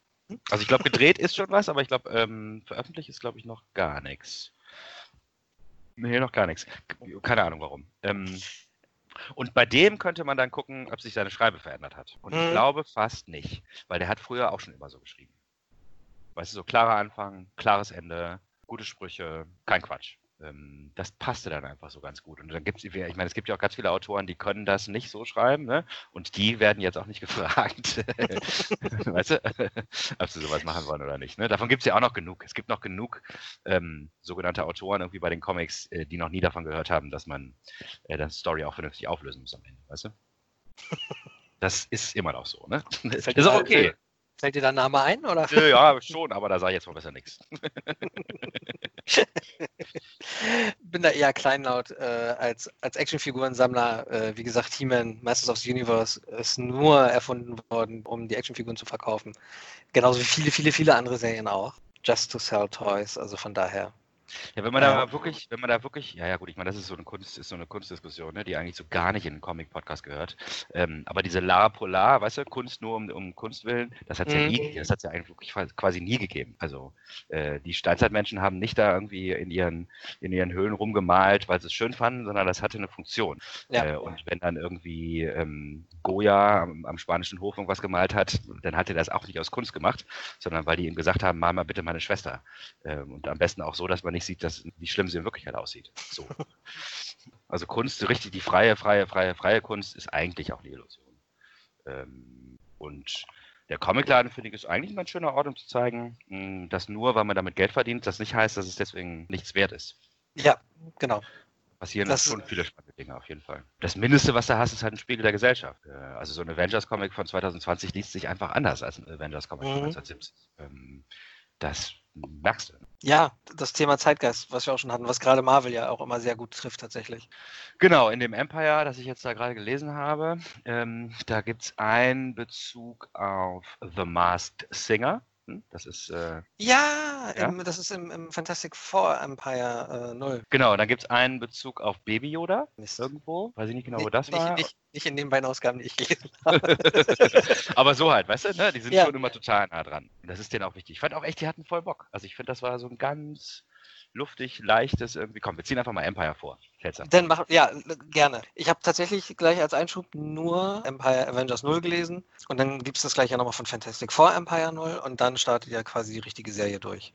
Also ich glaube, gedreht ist schon was, aber ich glaube, ähm, veröffentlicht ist, glaube ich, noch gar nichts. Nee, noch gar nichts. Keine Ahnung warum. Ähm, und bei dem könnte man dann gucken, ob sich seine Schreibe verändert hat. Und ich Mhm. glaube fast nicht, weil der hat früher auch schon immer so geschrieben. Weißt du, so klarer Anfang, klares Ende, gute Sprüche, kein Quatsch. Ähm, das passte dann einfach so ganz gut. Und dann gibt es, ich meine, es gibt ja auch ganz viele Autoren, die können das nicht so schreiben, ne? Und die werden jetzt auch nicht gefragt, weißt du, ob sie sowas machen wollen oder nicht. Ne? Davon gibt es ja auch noch genug. Es gibt noch genug ähm, sogenannte Autoren irgendwie bei den Comics, äh, die noch nie davon gehört haben, dass man äh, das Story auch vernünftig auflösen muss am Ende, weißt du? Das ist immer noch so, ne? Das ist dir auch okay. Fällt dir da ein Name ein? Oder? Ja, schon, aber da sage ich jetzt mal besser nichts. bin da eher kleinlaut äh, als, als Actionfigurensammler. Äh, wie gesagt, He-Man, Masters of the Universe ist nur erfunden worden, um die Actionfiguren zu verkaufen. Genauso wie viele, viele, viele andere Serien auch. Just to sell toys, also von daher. Ja, wenn man Ja. da wirklich, wenn man da wirklich, ja, ja, gut, ich meine, das ist so eine Kunst, ist so eine Kunstdiskussion, ne, die eigentlich so gar nicht in den Comic-Podcast gehört. Ähm, aber diese La Polar, weißt du, Kunst nur um, um Kunst willen, das hat es ja Mhm. nie, gegeben. das hat es ja eigentlich wirklich quasi nie gegeben. Also äh, die Steinzeitmenschen haben nicht da irgendwie in ihren, in ihren Höhlen rumgemalt, weil sie es schön fanden, sondern das hatte eine Funktion. Ja. Äh, und wenn dann irgendwie ähm, Goya am, am spanischen Hof irgendwas gemalt hat, dann hat er das auch nicht aus Kunst gemacht, sondern weil die ihm gesagt haben, mal mal bitte meine Schwester. Ähm, und am besten auch so, dass man nicht sieht, dass, wie schlimm sie in Wirklichkeit aussieht. So. Also Kunst, richtig die freie, freie, freie, freie Kunst ist eigentlich auch eine Illusion. Ähm, und der Comicladen, finde ich, ist eigentlich ein ganz schöner Ort, um zu zeigen, mh, dass nur, weil man damit Geld verdient, das nicht heißt, dass es deswegen nichts wert ist. Ja, genau. Passieren Das- schon viele spannende Dinge auf jeden Fall. Das Mindeste, was du hast, ist halt ein Spiegel der Gesellschaft. Äh, Also so ein Avengers-Comic von 2020 liest sich einfach anders als ein Avengers-Comic von Mhm. 1970. Ähm, Das merkst du. Ja, das Thema Zeitgeist, was wir auch schon hatten, was gerade Marvel ja auch immer sehr gut trifft tatsächlich. Genau, in dem Empire, das ich jetzt da gerade gelesen habe, ähm, da gibt es einen Bezug auf The Masked Singer. Hm, Das ist, äh, Ja, Ja? Im, das ist im, im Fantastic Four Empire äh, 0. genau, dann gibt es einen Bezug auf Baby Yoda Mist. irgendwo. Weiß ich nicht genau, wo Nicht- das nicht, war. Nicht, nicht in den beiden Ausgaben, die ich gelesen habe. Aber so halt, weißt du, ne? die sind Ja. schon immer total nah dran. Und das ist denen auch wichtig. Ich fand auch echt, die hatten voll Bock. Also ich finde, das war so ein ganz luftig, leichtes irgendwie. Komm, wir ziehen einfach mal Empire vor. Seltsam. Dann mach, ja, gerne. Ich habe tatsächlich gleich als Einschub nur Empire Avengers 0 gelesen und dann gibt es das gleich ja nochmal von Fantastic Four Empire 0 und dann startet ja quasi die richtige Serie durch.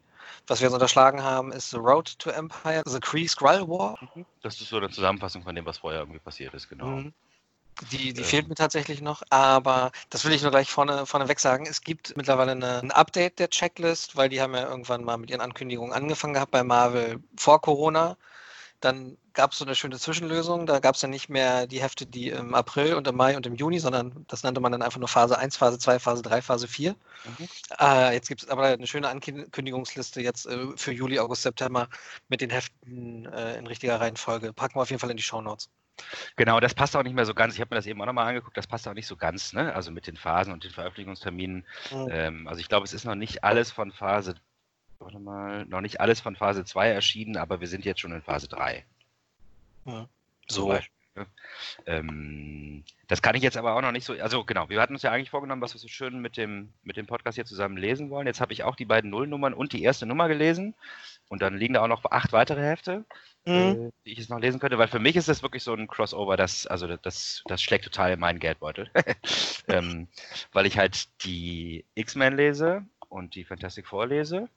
Was wir jetzt unterschlagen haben, ist The Road to Empire, The Kree Skrull War. Das ist so eine Zusammenfassung von dem, was vorher irgendwie passiert ist, genau. Mhm. Die, die Ähm. fehlt mir tatsächlich noch, aber das will ich nur gleich vorne, vorneweg sagen. Es gibt mittlerweile eine, ein Update der Checklist, weil die haben ja irgendwann mal mit ihren Ankündigungen angefangen gehabt bei Marvel vor Corona. Dann gab es so eine schöne Zwischenlösung. Da gab es dann nicht mehr die Hefte, die im April und im Mai und im Juni, sondern das nannte man dann einfach nur Phase 1, Phase 2, Phase 3, Phase 4. Mhm. Äh, jetzt gibt es aber eine schöne Ankündigungsliste jetzt äh, für Juli, August, September mit den Heften äh, in richtiger Reihenfolge. Packen wir auf jeden Fall in die Shownotes. Genau, das passt auch nicht mehr so ganz. Ich habe mir das eben auch nochmal angeguckt, das passt auch nicht so ganz, ne? Also mit den Phasen und den Veröffentlichungsterminen. Mhm. Ähm, also ich glaube, es ist noch nicht alles von Phase, warte mal, noch nicht alles von Phase 2 erschienen, aber wir sind jetzt schon in Phase 3. zum So. Ne? Ähm, das kann ich jetzt aber auch noch nicht so. Also genau, wir hatten uns ja eigentlich vorgenommen, was wir so schön mit dem, mit dem Podcast hier zusammen lesen wollen. Jetzt habe ich auch die beiden Nullnummern und die erste Nummer gelesen. Und dann liegen da auch noch acht weitere Hefte, Mhm. äh, die ich jetzt noch lesen könnte, weil für mich ist das wirklich so ein Crossover, das, also das, das schlägt total in meinen Geldbeutel. ähm, weil ich halt die X-Men lese und die Fantastic Four lese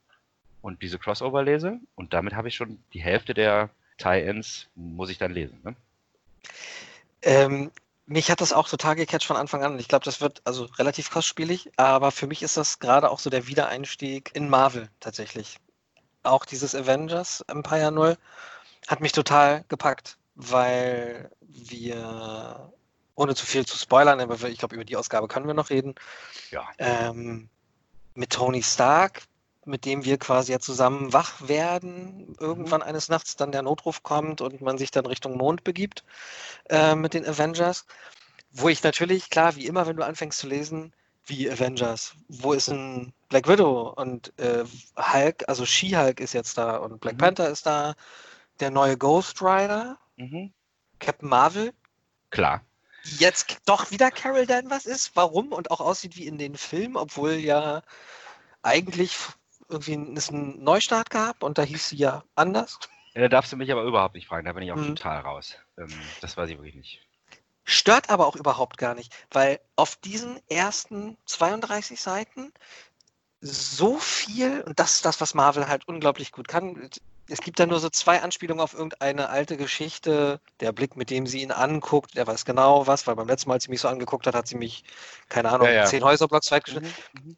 und diese Crossover lese. Und damit habe ich schon die Hälfte der Tie-Ins, muss ich dann lesen. Ne? Ähm, mich hat das auch total gecatcht von Anfang an. Ich glaube, das wird also relativ kostspielig, aber für mich ist das gerade auch so der Wiedereinstieg in Marvel tatsächlich. Auch dieses Avengers Empire 0 hat mich total gepackt, weil wir, ohne zu viel zu spoilern, aber ich glaube, über die Ausgabe können wir noch reden, Ja. ähm, mit Tony Stark, mit dem wir quasi ja zusammen wach werden, irgendwann eines Nachts dann der Notruf kommt und man sich dann Richtung Mond begibt äh, mit den Avengers. Wo ich natürlich, klar, wie immer, wenn du anfängst zu lesen, wie Avengers? Wo ist ein Black Widow und äh, Hulk, also She-Hulk ist jetzt da und Black Mhm. Panther ist da, der neue Ghost Rider, Mhm. Captain Marvel, Klar. jetzt doch wieder Carol Danvers ist, warum und auch aussieht wie in den Filmen, obwohl ja eigentlich irgendwie es einen Neustart gab und da hieß sie ja anders. Ja, Da darfst du mich aber überhaupt nicht fragen, da bin ich auch Mhm. total raus. Ähm, das weiß ich wirklich nicht. Stört aber auch überhaupt gar nicht, weil auf diesen ersten 32 Seiten so viel, und das ist das, was Marvel halt unglaublich gut kann. Es gibt da nur so zwei Anspielungen auf irgendeine alte Geschichte. Der Blick, mit dem sie ihn anguckt, der weiß genau was, weil beim letzten Mal, als sie mich so angeguckt hat, hat sie mich, keine Ahnung, Ja, ja. zehn Häuserblocks weit geschnitten. Mhm.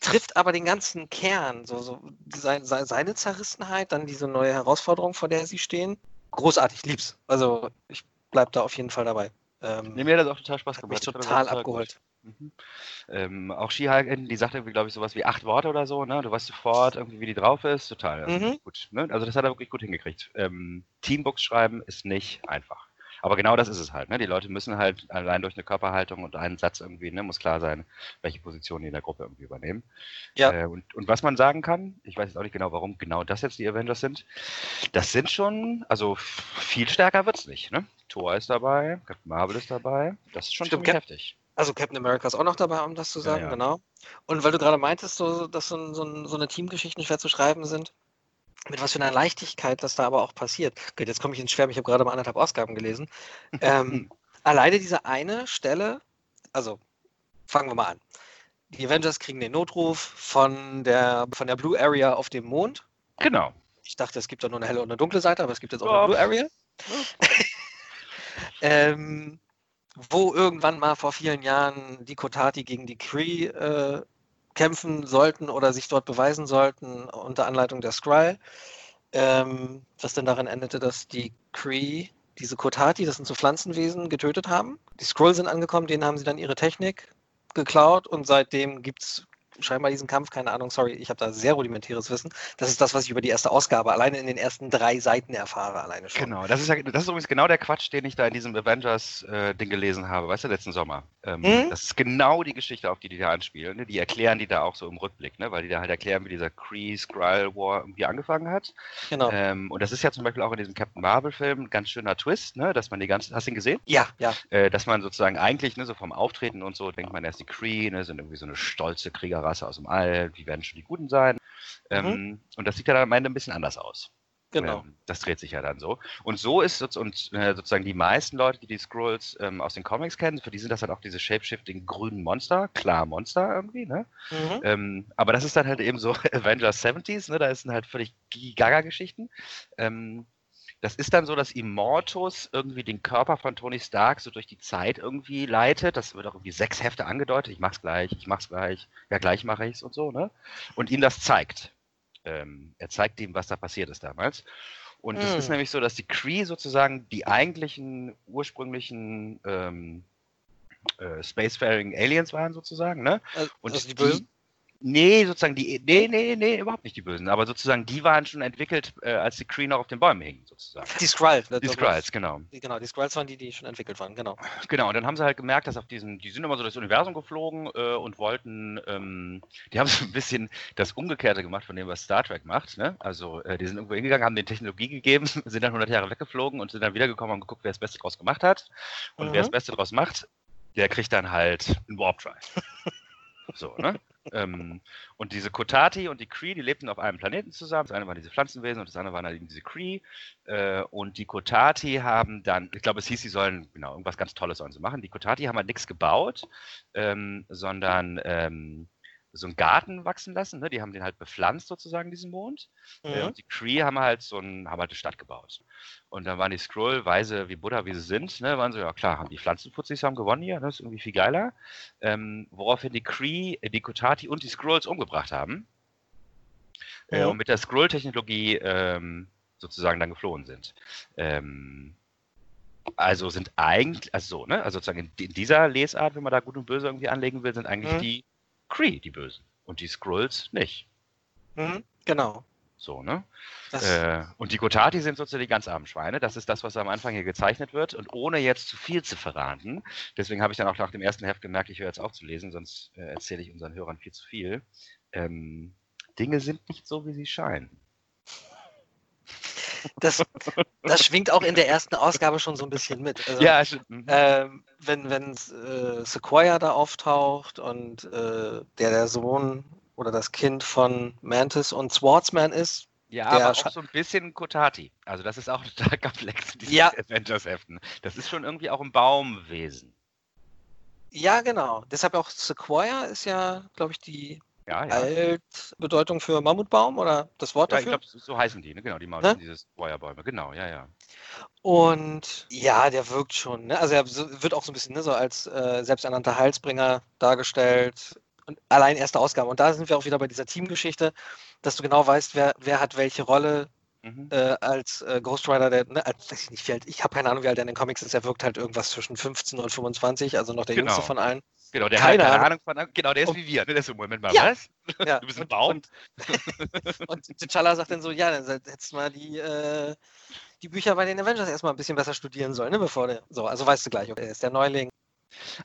Trifft aber den ganzen Kern, so, so sein, sein, seine Zerrissenheit, dann diese neue Herausforderung, vor der sie stehen. Großartig, lieb's. Also ich bleib da auf jeden Fall dabei. Ähm, Nee, mir hat das auch total Spaß hat gemacht. mich total abgeholt. Mhm. Ähm, auch Ski-Hulk, die sagt irgendwie, glaube ich, sowas wie acht Worte oder so, ne? Du weißt sofort irgendwie, wie die drauf ist. Total also Mhm. gut. Ne? Also das hat er wirklich gut hingekriegt. Ähm, Teambooks schreiben ist nicht einfach. Aber genau das ist es halt. Ne? Die Leute müssen halt allein durch eine Körperhaltung und einen Satz irgendwie, ne, muss klar sein, welche Position die in der Gruppe irgendwie übernehmen. Ja. Äh, und, und was man sagen kann, ich weiß jetzt auch nicht genau, warum genau das jetzt die Avengers sind, das sind schon, also viel stärker wird's nicht. Ne? Thor ist dabei, Captain Marvel ist dabei. Das ist schon Stimmt, ziemlich heftig. Also Captain America ist auch noch dabei, um das zu Ja, sagen, ja. genau. Und weil du gerade meintest, so, dass so, so, so eine Teamgeschichten schwer zu schreiben sind, mit was für einer Leichtigkeit das da aber auch passiert. Gut, jetzt komme ich ins Schwärmen, ich habe gerade mal anderthalb Ausgaben gelesen. Ähm, alleine diese eine Stelle, also fangen wir mal an. Die Avengers kriegen den Notruf von der, von der Blue Area auf dem Mond. Genau. Ich dachte, es gibt da nur eine helle und eine dunkle Seite, aber es gibt jetzt auch Ja. eine Blue Area. ähm, wo irgendwann mal vor vielen Jahren die Kotati gegen die Kree äh, kämpfen sollten oder sich dort beweisen sollten unter Anleitung der Skrull. Ähm, was denn darin endete, dass die Kree diese Kotati, das sind so Pflanzenwesen, getötet haben. Die Skrull sind angekommen, denen haben sie dann ihre Technik geklaut und seitdem gibt es scheinbar diesen Kampf, keine Ahnung, sorry, ich habe da sehr rudimentäres Wissen. Das ist das, was ich über die erste Ausgabe alleine in den ersten drei Seiten erfahre, alleine schon. Genau, das ist ja das ist übrigens genau der Quatsch, den ich da in diesem Avengers-Ding gelesen habe, weißt du, letzten Sommer. Ähm, Mhm. Das ist genau die Geschichte, auf die die da anspielen. Ne? Die erklären die da auch so im Rückblick, ne? weil die da halt erklären, wie dieser Kree-Skrull-War irgendwie angefangen hat. Genau. Ähm, und das ist ja zum Beispiel auch in diesem Captain Marvel-Film ein ganz schöner Twist, ne? dass man die ganze, hast du ihn gesehen? Ja, ja. Äh, dass man sozusagen eigentlich, ne, so vom Auftreten und so, denkt man erst die Kree, ne, sind irgendwie so eine stolze Kriegerrasse aus dem All, die werden schon die Guten sein. Ähm, Und das sieht ja dann am Ende ein bisschen anders aus. Genau. Ähm, das dreht sich ja dann so. Und so ist und, äh, sozusagen die meisten Leute, die die Scrolls ähm, aus den Comics kennen, für die sind das halt auch diese shapeshifting grünen Monster, klar Monster irgendwie, ne? Mhm. Ähm, aber das ist dann halt eben so Avengers 70s, ne? Da sind halt völlig Gaga-Geschichten. Das ist dann so, dass Immortus irgendwie den Körper von Tony Stark so durch die Zeit irgendwie leitet. Das wird auch irgendwie sechs Hefte angedeutet. Ich mach's gleich, ich mach's gleich, ja, gleich mache ich's und so, ne? Und ihm das zeigt. Ähm, er zeigt ihm, was da passiert ist damals. Und es Hm. ist nämlich so, dass die Kree sozusagen die eigentlichen ursprünglichen ähm, äh, Spacefaring Aliens waren sozusagen, ne? Also, Und also die Bösen? Nee, sozusagen die, nee, nee, nee, überhaupt nicht die Bösen, aber sozusagen die waren schon entwickelt, äh, als die Kree noch auf den Bäumen hingen, sozusagen. Die Skrulls. Die Skrulls, genau. Die, genau, die Skrulls waren die, die schon entwickelt waren, genau. Genau, und dann haben sie halt gemerkt, dass auf diesen, die sind immer so durchs Universum geflogen äh, und wollten, ähm, die haben so ein bisschen das Umgekehrte gemacht von dem, was Star Trek macht, ne? Also, äh, die sind irgendwo hingegangen, haben den Technologie gegeben, sind dann 100 Jahre weggeflogen und sind dann wiedergekommen und geguckt, wer das Beste draus gemacht hat. Und Mhm. wer das Beste draus macht, der kriegt dann halt einen Warp Drive. so, ne? Ähm, und diese Kotati und die Kree, die lebten auf einem Planeten zusammen. Das eine waren diese Pflanzenwesen und das andere waren halt eben diese Kree. Äh, und die Kotati haben dann, ich glaube, es hieß, sie sollen, genau, irgendwas ganz Tolles sollen sie machen. Die Kotati haben halt nichts gebaut, ähm, sondern ähm, so einen Garten wachsen lassen. Ne? Die haben den halt bepflanzt sozusagen, diesen Mond. Äh, Mhm. und die Kree haben halt so ein, haben halt eine Stadt gebaut. Und dann waren die Skrull, weise wie Buddha, wie sie sind, ne, waren so, ja klar, haben die Pflanzenfuzis haben gewonnen hier, das ist irgendwie viel geiler. Ähm, woraufhin die Kree, äh, die Kotati und die Skrulls umgebracht haben. Äh, Mhm. und mit der Skrull-Technologie ähm, sozusagen dann geflohen sind. Ähm, also sind eigentlich, also so, ne, also sozusagen in, in dieser Lesart, wenn man da gut und böse irgendwie anlegen will, sind eigentlich Mhm. die Kree die Bösen und die Skrulls nicht. Mhm. Genau. So, ne? Äh, und die Kotati sind sozusagen die ganz armen Schweine. Das ist das, was am Anfang hier gezeichnet wird. Und ohne jetzt zu viel zu verraten, deswegen habe ich dann auch nach dem ersten Heft gemerkt, ich höre jetzt auf zu lesen, sonst äh, erzähle ich unseren Hörern viel zu viel. Ähm, Dinge sind nicht so, wie sie scheinen. Das, das schwingt auch in der ersten Ausgabe schon so ein bisschen mit. Also, ja, äh, wenn, wenn äh, Sequoia da auftaucht und äh, der der Sohn oder das Kind von Mantis und Swartzman ist. Ja, aber auch so ein bisschen Kotati. Also das ist auch total komplex, diese ja. Avengers-Heften. Das ist schon irgendwie auch ein Baumwesen. Ja, genau. Deshalb auch Sequoia ist ja, glaube ich, die ja, ja. Altbedeutung für Mammutbaum oder das Wort dafür? Ja, ich glaube, so heißen die, ne? genau, die Mammut, diese Sequoia-Bäume, genau, ja, ja. Und ja, der wirkt schon, ne? also er wird auch so ein bisschen ne, so als äh, selbsternannter Heilsbringer dargestellt. Und allein erste Ausgabe. Und da sind wir auch wieder bei dieser Teamgeschichte, dass du genau weißt, wer, wer hat welche Rolle Mhm. Äh, als äh, Ghost Rider, der, ne, als, weiß ich nicht, wie alt, ich habe keine Ahnung, wie alt er in den Comics ist, er wirkt halt irgendwas zwischen 15 und 25, also noch der genau. jüngste von allen. Genau, der keine hat keine Ahnung, von, genau, der ist und, wie wir, ne? der ist so, Moment mal, ja, was? Ja, du bist ein Baum? Und, und T'Challa sagt dann so, ja, dann hättest du mal die, äh, die Bücher bei den Avengers erstmal ein bisschen besser studieren sollen, ne, bevor der, so, also weißt du gleich, okay, er ist der Neuling,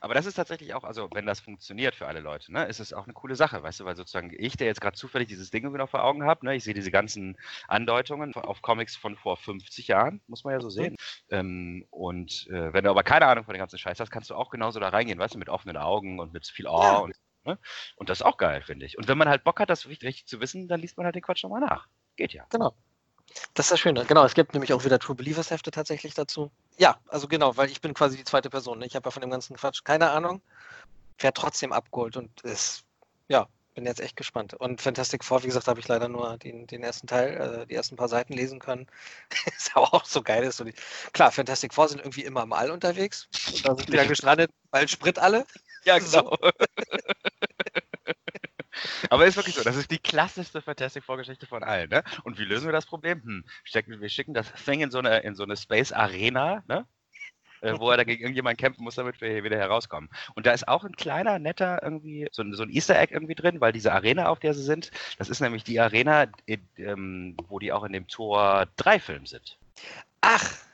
aber das ist tatsächlich auch, also wenn das funktioniert für alle Leute, ne, ist es auch eine coole Sache, weißt du, weil sozusagen ich, der jetzt gerade zufällig dieses Ding noch vor Augen habe, ne, ich sehe diese ganzen Andeutungen auf Comics von vor 50 Jahren, muss man ja so sehen. Ähm, und äh, wenn du aber keine Ahnung von dem ganzen Scheiß hast, kannst du auch genauso da reingehen, weißt du, mit offenen Augen und mit viel Oh ja. und ne? Und das ist auch geil, finde ich. Und wenn man halt Bock hat, das richtig, richtig zu wissen, dann liest man halt den Quatsch nochmal nach. Geht ja. Genau. Das ist das Schöne. Genau, es gibt nämlich auch wieder True Believers Hefte tatsächlich dazu. Ja, also genau, weil ich bin quasi die zweite Person. Ich habe ja von dem ganzen Quatsch keine Ahnung. Werde trotzdem abgeholt und ist, ja, bin jetzt echt gespannt. Und Fantastic Four, wie gesagt, habe ich leider nur den, den ersten Teil, äh, die ersten paar Seiten lesen können. ist aber auch so geil. Ist so die... Klar, Fantastic Four sind irgendwie immer im All unterwegs. Und da sind wieder gestrandet, weil Sprit alle. Ja, genau. So. Aber ist wirklich so, das ist die klassischste Fantastic Vorgeschichte von allen, ne? Und wie lösen wir das Problem? Hm, stecken, wir schicken das Thing in so eine, in so eine Space Arena, ne? Äh, wo er dagegen irgendjemand kämpfen muss, damit wir hier wieder herauskommen. Und da ist auch ein kleiner, netter irgendwie, so, so ein Easter Egg irgendwie drin, weil diese Arena, auf der sie sind, das ist nämlich die Arena, ähm, wo die auch in dem Tor 3 Film sind. Ach!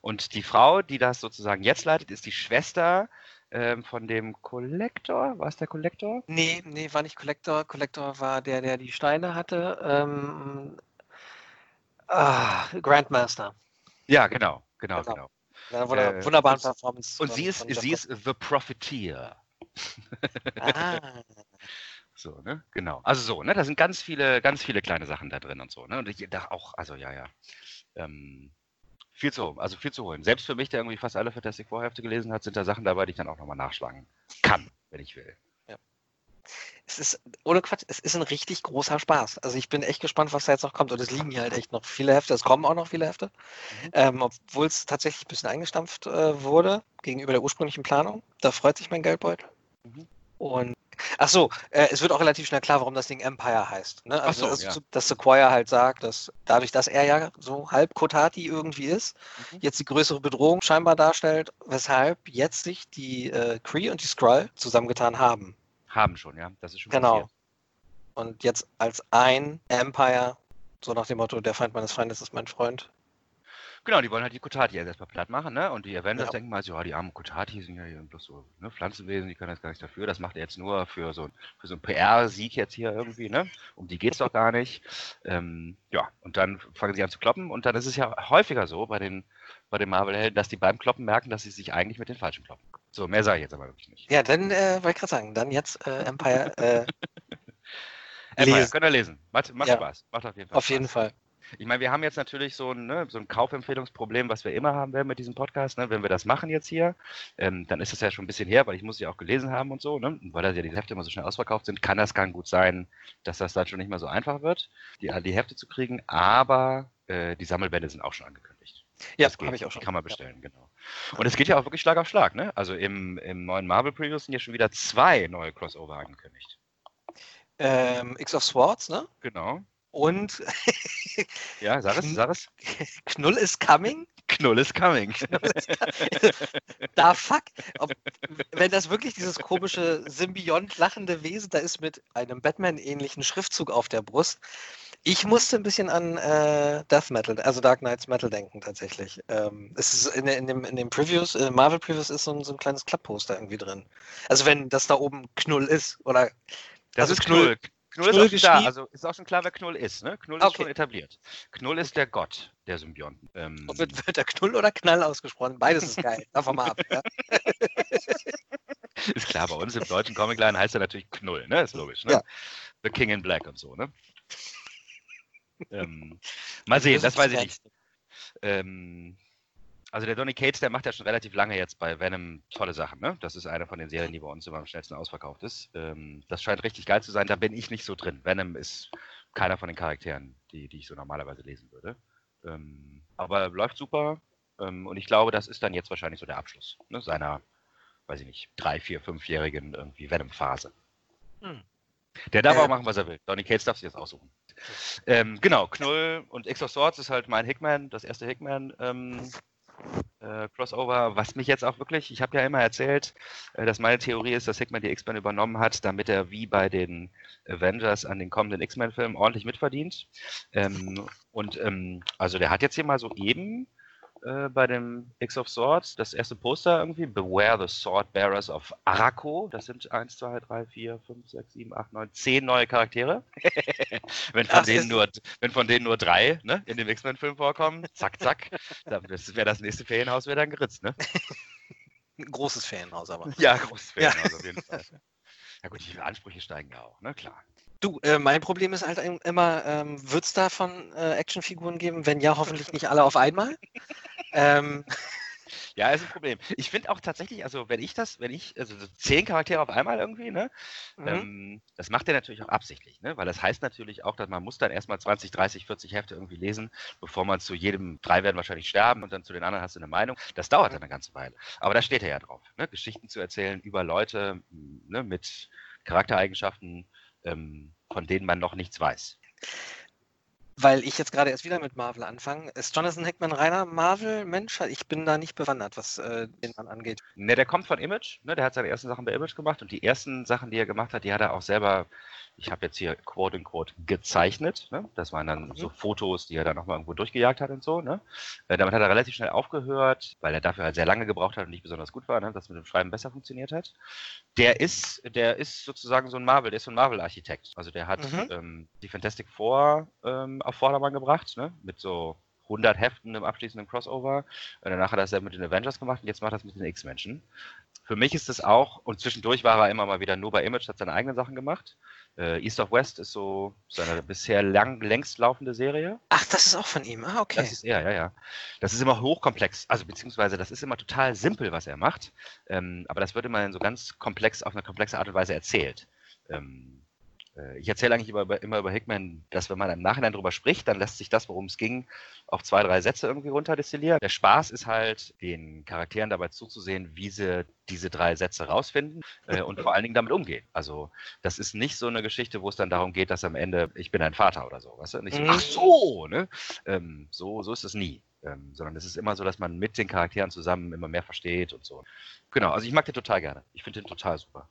Und die Frau, die das sozusagen jetzt leitet, ist die Schwester ähm, von dem Kollektor. War es der Kollektor? Nee, nee, war nicht Kollektor. Kollektor war der, der die Steine hatte. Ähm, ah, Grandmaster. Ja, genau, genau, genau. genau. Ja, wunder, äh, wunderbaren und, Performance. Und sie ist, sie ist The Profiteer. Ah. So, ne? Genau. Also so, ne? Da sind ganz viele, ganz viele kleine Sachen da drin und so, ne? Und ich dachte auch, also ja, ja. Ähm, viel zu, also viel zu holen. Selbst für mich, der irgendwie fast alle Fantastic Vorhefte gelesen hat, sind da Sachen dabei, die ich dann auch nochmal nachschlagen kann, wenn ich will. Ja. Es ist, ohne Quatsch, es ist ein richtig großer Spaß. Also ich bin echt gespannt, was da jetzt noch kommt. Und es liegen hier halt echt noch viele Hefte. Es kommen auch noch viele Hefte. Mhm. Ähm, Obwohl es tatsächlich ein bisschen eingestampft äh, wurde gegenüber der ursprünglichen Planung. Da freut sich mein Geldbeutel. Mhm. Und Ach so, äh, es wird auch relativ schnell klar, warum das Ding Empire heißt. Ne? Also, so, also ja. dass Sequoia halt sagt, dass dadurch, dass er ja so halb Kotati irgendwie ist, mhm. jetzt die größere Bedrohung scheinbar darstellt, weshalb jetzt sich die äh, Kree und die Skrull zusammengetan haben. Haben schon, ja. Das ist schon Genau. Passiert. Und jetzt als ein Empire, so nach dem Motto, der Feind meines Feindes ist mein Freund, Genau, die wollen halt die Kotati erstmal platt machen, ne? Und die Avengers ja. denken mal so, ja, die armen Kotati sind ja bloß so ne, Pflanzenwesen, die können jetzt gar nichts dafür. Das macht er jetzt nur für so, für so einen PR-Sieg jetzt hier irgendwie, ne? Um die geht's doch gar nicht. Ähm, ja, und dann fangen sie an zu kloppen und dann ist es ja häufiger so bei den, bei den Marvel-Helden, dass die beim Kloppen merken, dass sie sich eigentlich mit den Falschen kloppen. So, mehr sage ich jetzt aber wirklich nicht. Ja, dann äh, wollte ich gerade sagen, dann jetzt äh, Empire. Äh, Empire, lesen. könnt ihr lesen. Macht, macht ja. Spaß. Macht auf jeden Fall Auf Spaß. jeden Fall. Ich meine, wir haben jetzt natürlich so ein, ne, so ein Kaufempfehlungsproblem, was wir immer haben werden mit diesem Podcast. Ne? Wenn wir das machen jetzt hier, ähm, dann ist das ja schon ein bisschen her, weil ich muss ja auch gelesen haben und so. Ne? Und weil da ja die Hefte immer so schnell ausverkauft sind, kann das ganz gut sein, dass das dann schon nicht mehr so einfach wird, die, die Hefte zu kriegen. Aber äh, die Sammelbände sind auch schon angekündigt. Ja, habe ich auch schon. Die kann man bestellen, ja. genau. Und es geht ja auch wirklich Schlag auf Schlag. Ne? Also im, im neuen Marvel Previews sind ja schon wieder zwei neue Crossover angekündigt. Ähm, X of Swords, ne? Genau. Und ja, sag es, sag es. Knull is coming? Knull is coming. da fuck. Ob, wenn das wirklich dieses komische Symbiont lachende Wesen da ist mit einem Batman-ähnlichen Schriftzug auf der Brust, Ich musste ein bisschen an äh, Death Metal, also Dark Knights Metal denken tatsächlich. Ähm, es ist in, in, dem, in den Previews, äh, Marvel Previews ist so ein, so ein kleines Klappposter irgendwie drin. Also wenn das da oben Knull ist oder Das Also ist Knull. Knull, ist auch schon da. Also ist auch schon klar, wer Knull ist. Ne? Knull ist Okay. schon etabliert. Knull ist der Gott der Symbionten. Ähm, wird, wird der Knull oder Knall ausgesprochen? Beides ist geil. Davon mal ab. Ja? ist klar, bei uns im deutschen Comicline heißt er natürlich Knull, ne? Ist logisch, ne? Ja. The King in Black und so, ne? ähm, mal sehen, das weiß ich nicht. Ähm, also der Donny Cates, der macht ja schon relativ lange jetzt bei Venom tolle Sachen, ne? Das ist eine von den Serien, die bei uns immer am schnellsten ausverkauft ist. Ähm, das scheint richtig geil zu sein, da bin ich nicht so drin. Venom ist keiner von den Charakteren, die, die ich so normalerweise lesen würde. Ähm, aber läuft super ähm, und ich glaube, das ist dann jetzt wahrscheinlich so der Abschluss ne? seiner, weiß ich nicht, drei, vier, fünfjährigen irgendwie Venom-Phase. Hm. Der darf Äh, auch machen, was er will. Donny Cates darf sich das aussuchen. Ähm, genau, Knull und X of Swords ist halt mein Hickman, das erste Hickman ähm, äh, Crossover, was mich jetzt auch wirklich, ich habe ja immer erzählt, äh, dass meine Theorie ist, dass Hickman die X-Men übernommen hat, damit er wie bei den Avengers an den kommenden X-Men-Filmen ordentlich mitverdient. Ähm, und ähm, also der hat jetzt hier mal so eben äh, bei dem X of Swords das erste Poster irgendwie, Beware the Sword Bearers of Arako. Das sind 1, 2, 3, 4, 5, 6, 7, 8, 9, 10 neue Charaktere. wenn, von Das denen nur, wenn von denen nur drei ne, in dem X-Men-Film vorkommen, zack, zack, dann wäre das nächste Ferienhaus wäre dann geritzt, ne? Ein großes Ferienhaus aber. Ja, großes Ja. Ferienhaus auf jeden Fall. Ja gut, die Ansprüche steigen ja auch, ne? Klar. Du, äh, mein Problem ist halt im- immer, ähm, wird es davon äh, Actionfiguren geben? Wenn ja, hoffentlich nicht alle auf einmal. Ähm, Ja, ist ein Problem. Ich finde auch tatsächlich, also wenn ich das, wenn ich, also so zehn Charaktere auf einmal irgendwie, ne? mhm. Ähm, das macht er natürlich auch absichtlich, ne? weil das heißt natürlich auch, dass man muss dann erstmal 20, 30, 40 Hefte irgendwie lesen, bevor man zu jedem, drei werden wahrscheinlich sterben und dann zu den anderen hast du eine Meinung. Das dauert dann eine ganze Weile. Aber da steht er ja drauf, ne? Geschichten zu erzählen über Leute ne? mit Charaktereigenschaften, ähm, von denen man noch nichts weiß. Weil ich jetzt gerade erst wieder mit Marvel anfange. Ist Jonathan Hickman reiner Marvel-Mensch? Ich bin da nicht bewandert, was äh, den Mann angeht. Ne, der kommt von Image, ne? der hat seine ersten Sachen bei Image gemacht und die ersten Sachen, die er gemacht hat, die hat er auch selber, ich habe jetzt hier quote unquote gezeichnet. Ne? Das waren dann Mhm. so Fotos, die er dann nochmal irgendwo durchgejagt hat und so. Ne? Äh, damit hat er relativ schnell aufgehört, weil er dafür halt sehr lange gebraucht hat und nicht besonders gut war, ne? dass mit dem Schreiben besser funktioniert hat. Der ist, der ist sozusagen so ein Marvel, der ist so ein Marvel-Architekt. Also der hat Mhm. ähm, die Fantastic Four ähm, auf Vordermann gebracht, ne? mit so 100 Heften im abschließenden Crossover. Und danach hat er das ja mit den Avengers gemacht und jetzt macht er das mit den X-Menschen. Für mich ist es auch, und zwischendurch war er immer mal wieder nur bei Image, hat seine eigenen Sachen gemacht. Äh, East of West ist so seine bisher lang, längst laufende Serie. Ach, das ist auch von ihm. Ah, okay. Das ist er, ja, ja. Das ist immer hochkomplex, also beziehungsweise das ist immer total simpel, was er macht. Ähm, aber das wird immer in so ganz komplex, auf eine komplexe Art und Weise erzählt. Ähm, äh, ich erzähle eigentlich immer, über- immer über Hickman, dass wenn man im Nachhinein drüber spricht, dann lässt sich das, worum es ging, auf zwei, drei Sätze irgendwie runterdestillieren. Der Spaß ist halt, den Charakteren dabei zuzusehen, wie sie diese drei Sätze rausfinden äh, und vor allen Dingen damit umgehen. Also das ist nicht so eine Geschichte, wo es dann darum geht, dass am Ende ich bin ein Vater oder so, weißt du? Nicht so, Mhm. ach so, ne? Ähm, so, so ist es nie. Ähm, sondern es ist immer so, dass man mit den Charakteren zusammen immer mehr versteht und so. Genau, also ich mag den total gerne. Ich finde den total super.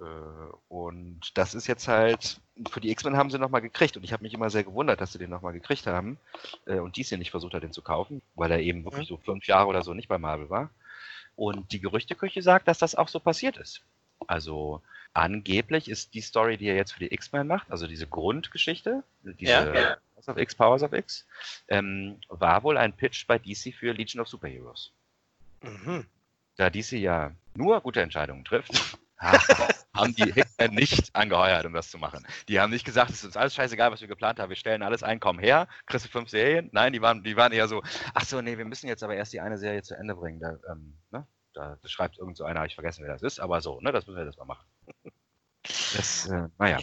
Äh, Und das ist jetzt halt, für die X-Men haben sie nochmal gekriegt und ich habe mich immer sehr gewundert, dass sie den nochmal gekriegt haben äh, und dies hier nicht versucht hat, den zu kaufen, weil er eben wirklich so fünf Jahre oder so nicht bei Marvel war. Und die Gerüchteküche sagt, dass das auch so passiert ist. Also angeblich ist die Story, die er jetzt für die X-Men macht, also diese Grundgeschichte, diese Ja. Powers of X, Powers of X, ähm, war wohl ein Pitch bei DC für Legion of Superheroes. Mhm. Da DC ja nur gute Entscheidungen trifft, haben die Hickman nicht angeheuert, um das zu machen. Die haben nicht gesagt, es ist uns alles scheißegal, was wir geplant haben, wir stellen alles ein, komm her, kriegst du fünf Serien. Nein, die waren, die waren eher so, ach so, nee, wir müssen jetzt aber erst die eine Serie zu Ende bringen. Da, ähm, ne? da schreibt irgend so einer, ich vergessen, wer das ist, aber so, ne, das müssen wir jetzt mal machen. Das, äh, naja.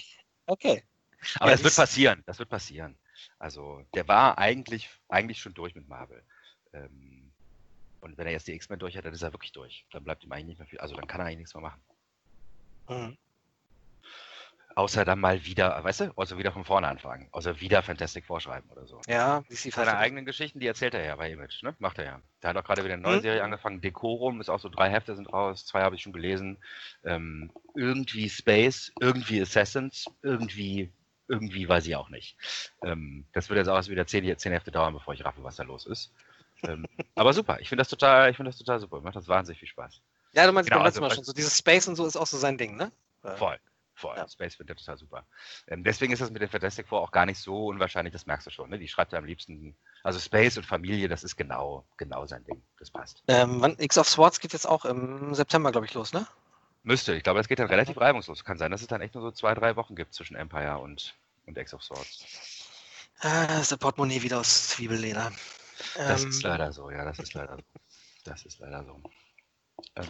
Okay. Aber Ja, das wird passieren, das wird passieren. Also, der war eigentlich, eigentlich schon durch mit Marvel. Ähm, und wenn er jetzt die X-Men durch hat, dann ist er wirklich durch. Dann bleibt ihm eigentlich nicht mehr viel, also dann kann er eigentlich nichts mehr machen. Mhm. Außer dann mal wieder, weißt du, also wieder von vorne anfangen. Außer wieder Fantastic vorschreiben oder so. Ja, sie Seine eigenen Geschichten, die erzählt er ja bei Image, ne? Macht er ja. Der hat auch gerade wieder eine neue Mhm. Serie angefangen. Decorum ist auch so drei Hefte sind raus, zwei habe ich schon gelesen. Ähm, irgendwie Space, irgendwie Assassins, irgendwie irgendwie weiß ich auch nicht. Ähm, das wird jetzt auch wieder zehn, zehn Hefte dauern, bevor ich raffe, was da los ist. ähm, aber super, ich finde das total, ich finde das total super. Macht das wahnsinnig viel Spaß. Ja, du meinst Genau, beim letzten also Mal schon so. Dieses Space und so ist auch so sein Ding, ne? Voll. Voll. Ja. Space findet er total super. Ähm, deswegen ist das mit den Fantastic Four auch gar nicht so unwahrscheinlich, das merkst du schon. Ne? Die schreibt ja am liebsten, also Space und Familie, das ist genau, genau sein Ding. Das passt. Ähm, wann, X of Swords geht jetzt auch im September, glaube ich, los, ne? Müsste. Ich glaube, das geht dann relativ reibungslos. Kann sein, dass es dann echt nur so zwei, drei Wochen gibt zwischen Empire und, und X of Swords. Ah, das ist der Portemonnaie wieder aus Zwiebelleder. Das Ähm, ist leider so, ja, das ist leider so. Das ist leider so. Ähm,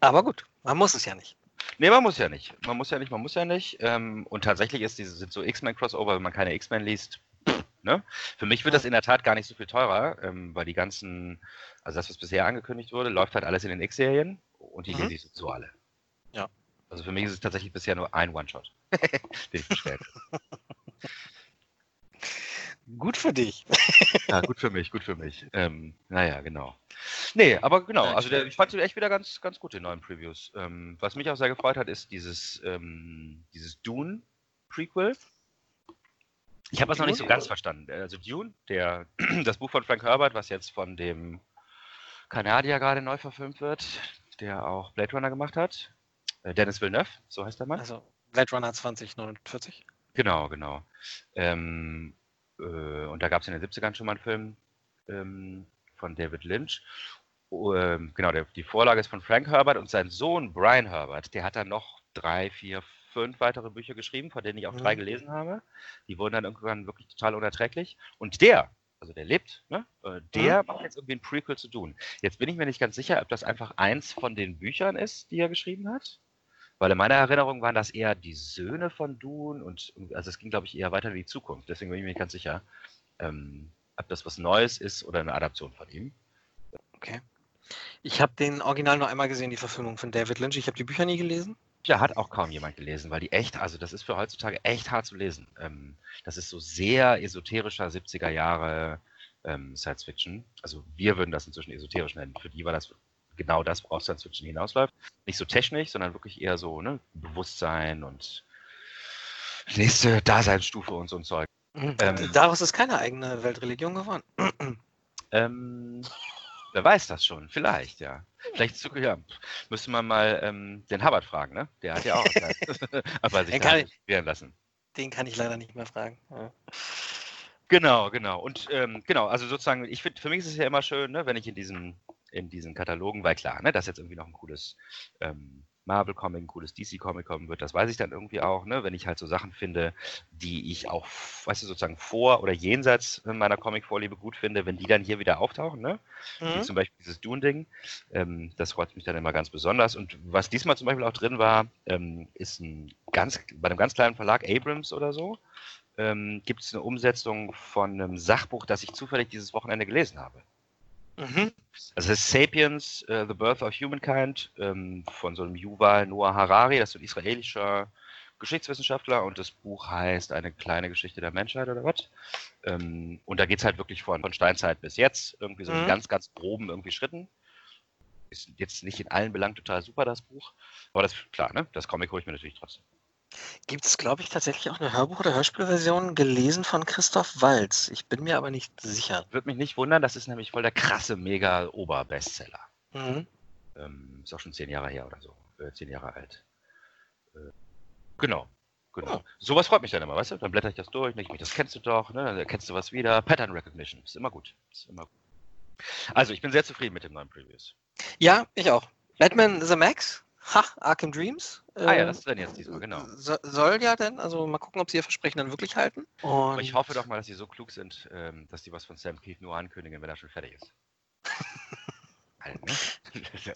aber gut, man muss es ja nicht. nee, man muss ja nicht. Man muss ja nicht, man muss ja nicht. Ähm, und tatsächlich ist diese, sind so X-Men-Crossover, wenn man keine X-Men liest, ne? Für mich wird das in der Tat gar nicht so viel teurer, ähm, weil die ganzen, also das, was bisher angekündigt wurde, läuft halt alles in den X-Serien und die Mhm. lese ich so alle. Ja. Also für mich ist es tatsächlich bisher nur ein One-Shot, den ich bestellt habe. Gut für dich. Ja, gut für mich, gut für mich. Ähm, naja, genau. Nee, aber genau, also der, ich fand den echt wieder ganz, ganz gut, den neuen Previews. Ähm, was mich auch sehr gefreut hat, ist dieses, ähm, dieses Dune-Prequel. Ich habe das noch nicht so ganz verstanden. Also Dune, der, das Buch von Frank Herbert, was jetzt von dem Kanadier gerade neu verfilmt wird, der auch Blade Runner gemacht hat. Äh, Dennis Villeneuve, so heißt der Mann. Also Blade Runner 2049. Genau, genau. Ähm, äh, und da gab es in den 70ern schon mal einen Film ähm, von David Lynch. Oh, ähm, genau, der, die Vorlage ist von Frank Herbert und sein Sohn Brian Herbert, der hat dann noch drei, vier, fünf weitere Bücher geschrieben, von denen ich auch drei Mhm. gelesen habe. Die wurden dann irgendwann wirklich total unerträglich. Und der, also der lebt, ne? äh, der macht jetzt irgendwie ein Prequel zu tun. Jetzt bin ich mir nicht ganz sicher, ob das einfach eins von den Büchern ist, die er geschrieben hat. Weil in meiner Erinnerung waren das eher die Söhne von Dune und also es ging, glaube ich, eher weiter in die Zukunft. Deswegen bin ich mir nicht ganz sicher, ähm, ob das was Neues ist oder eine Adaption von ihm. Okay. Ich habe den Original nur einmal gesehen, die Verfilmung von David Lynch. Ich habe die Bücher nie gelesen. Ja, hat auch kaum jemand gelesen, weil die echt, also das ist für heutzutage echt hart zu lesen. Ähm, das ist so sehr esoterischer 70er Jahre ähm, Science Fiction. Also wir würden das inzwischen esoterisch nennen. Für die war das genau das, worauf Science Fiction hinausläuft. Nicht so technisch, sondern wirklich eher so ne, Bewusstsein und nächste Daseinsstufe und so ein Zeug. Mhm. Ähm. Daraus ist keine eigene Weltreligion geworden. Ähm, wer weiß das schon? Vielleicht, ja. Vielleicht zu, ja, müsste man mal ähm, den Hubbard fragen, ne? Der hat ja auch aber sich Den kann ich- lassen. Den kann ich leider nicht mehr fragen. Ja. Genau, genau. Und ähm, genau, also sozusagen, ich finde, für mich ist es ja immer schön, ne, wenn ich in diesen, in diesen Katalogen, weil klar, ne, dass jetzt irgendwie noch ein cooles ähm, Marvel-Comic, ein cooles DC-Comic kommen wird, das weiß ich dann irgendwie auch, ne, wenn ich halt so Sachen finde, die ich auch, weißt du, sozusagen vor oder jenseits meiner Comic-Vorliebe gut finde, wenn die dann hier wieder auftauchen, ne? Wie Mhm. zum Beispiel dieses Dune-Ding. Ähm, das freut mich dann immer ganz besonders. Und was diesmal zum Beispiel auch drin war, ähm, ist ein ganz, bei einem ganz kleinen Verlag, Abrams oder so, ähm, gibt es eine Umsetzung von einem Sachbuch, das ich zufällig dieses Wochenende gelesen habe. Mhm. Also das ist Sapiens, äh, The Birth of Humankind ähm, von so einem Yuval Noah Harari, das ist ein israelischer Geschichtswissenschaftler und das Buch heißt Eine kleine Geschichte der Menschheit oder was. Ähm, und da geht es halt wirklich von, von Steinzeit bis jetzt, irgendwie so in Mhm. ganz, ganz groben irgendwie Schritten. Ist jetzt nicht in allen Belangen total super, das Buch. Aber das klar, ne? Das Comic hole ich mir natürlich trotzdem. Gibt es, glaube ich, tatsächlich auch eine Hörbuch- oder Hörspielversion gelesen von Christoph Walz. Ich bin mir aber nicht sicher. Würde mich nicht wundern, das ist nämlich voll der krasse, mega Ober-Bestseller. Mhm. Ähm, ist auch schon zehn Jahre her oder so. Äh, zehn Jahre alt. Äh, genau. Genau. Oh. Sowas freut mich dann immer, weißt du? Dann blätter ich das durch, denke ich mir, das kennst du doch, ne? Dann erkennst du was wieder. Pattern Recognition. Ist immer gut. Ist immer gut. Also, ich bin sehr zufrieden mit dem neuen Previews. Ja, ich auch. Batman The Max. Ha, Arkham Dreams. Ah ja, äh, das ist dann jetzt diesmal, genau. So, soll ja denn, also mal gucken, ob sie ihr Versprechen dann wirklich halten. Und ich hoffe doch mal, dass sie so klug sind, ähm, dass die was von Sam Keith nur ankündigen, wenn er schon fertig ist. Halt, ne?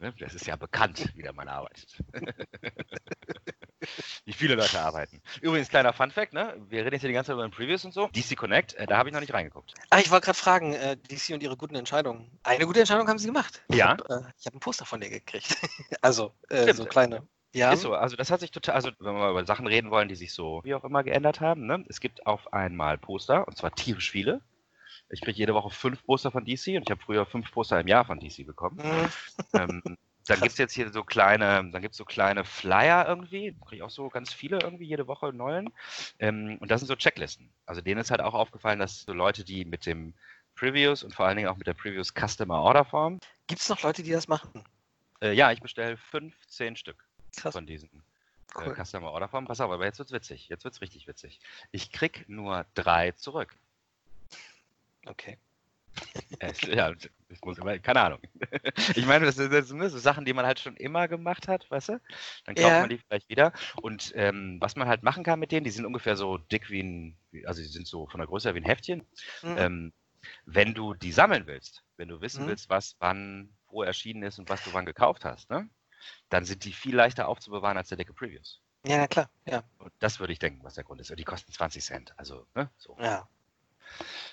Ne, Das ist ja bekannt, wie der Mann arbeitet. Wie viele Leute arbeiten. Übrigens, kleiner Funfact, ne? Wir reden jetzt hier die ganze Zeit über den Previews und so. DC Connect, äh, da habe ich noch nicht reingeguckt. Ah, ich wollte gerade fragen, äh, DC und ihre guten Entscheidungen. Eine gute Entscheidung haben sie gemacht. Ich Ja. hab, äh, ich habe ein Poster von dir gekriegt. also, äh, Stimmt. so kleine. Ja. Ist so, also das hat sich total, also wenn wir mal über Sachen reden wollen, die sich so wie auch immer geändert haben, ne? Es gibt auf einmal Poster, und zwar tierisch viele. Ich kriege jede Woche fünf Poster von DC und ich habe früher fünf Poster im Jahr von DC bekommen. Mhm. ähm, dann gibt es jetzt hier so kleine, dann gibt so kleine Flyer irgendwie, kriege ich auch so ganz viele irgendwie jede Woche neuen. Ähm, und das sind so Checklisten. Also denen ist halt auch aufgefallen, dass so Leute, die mit dem Previews und vor allen Dingen auch mit der Previews Customer Order Form. Gibt es noch Leute, die das machen? Äh, ja, ich bestelle 15 Stück Krass. von diesen äh, Cool. Customer Order Form. Pass auf, aber jetzt wird's witzig. Jetzt wird's richtig witzig. Ich krieg nur drei zurück. Okay. Äh, ja, das muss immer, keine Ahnung. Ich meine, das sind, das sind so Sachen, die man halt schon immer gemacht hat, weißt du? Dann kauft Ja. man die vielleicht wieder. Und ähm, was man halt machen kann mit denen, die sind ungefähr so dick wie ein, also die sind so von der Größe her wie ein Heftchen. Mhm. Ähm, wenn du die sammeln willst, wenn du wissen Mhm. willst, was wann wo erschienen ist und was du wann gekauft hast, ne? dann sind die viel leichter aufzubewahren als der dicke Previews. Ja, na klar. Ja. Und das würde ich denken, was der Grund ist. Und die kosten 20 Cent. Also, ne? So. ja.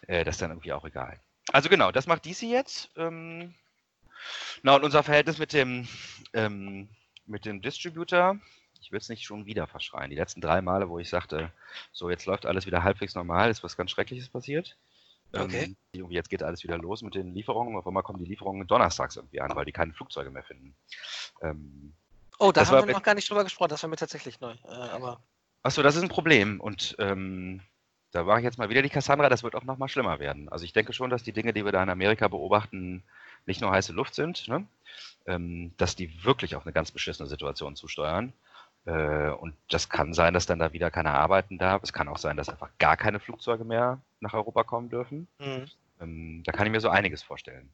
Äh, das ist dann irgendwie auch egal. Also genau, das macht DC jetzt. Ähm, na, und unser Verhältnis mit dem, ähm, mit dem Distributor, ich will es nicht schon wieder verschreien. Die letzten drei Male, wo ich sagte, so jetzt läuft alles wieder halbwegs normal, ist was ganz Schreckliches passiert. Okay. Ähm, jetzt geht alles wieder los mit den Lieferungen. Auf einmal kommen die Lieferungen donnerstags irgendwie an, weil die keine Flugzeuge mehr finden. Ähm, Oh, da Das haben wir noch gar nicht drüber gesprochen. Das war mir tatsächlich neu. Äh, aber Achso, das ist ein Problem. Und ähm, da war ich jetzt mal wieder die Cassandra, das wird auch noch mal schlimmer werden. Also ich denke schon, dass die Dinge, die wir da in Amerika beobachten, nicht nur heiße Luft sind, ne? ähm, dass die wirklich auf eine ganz beschissene Situation zusteuern. Äh, und das kann sein, dass dann da wieder keiner arbeiten darf. Es kann auch sein, dass einfach gar keine Flugzeuge mehr nach Europa kommen dürfen. mhm. Ähm, da kann ich mir so einiges vorstellen,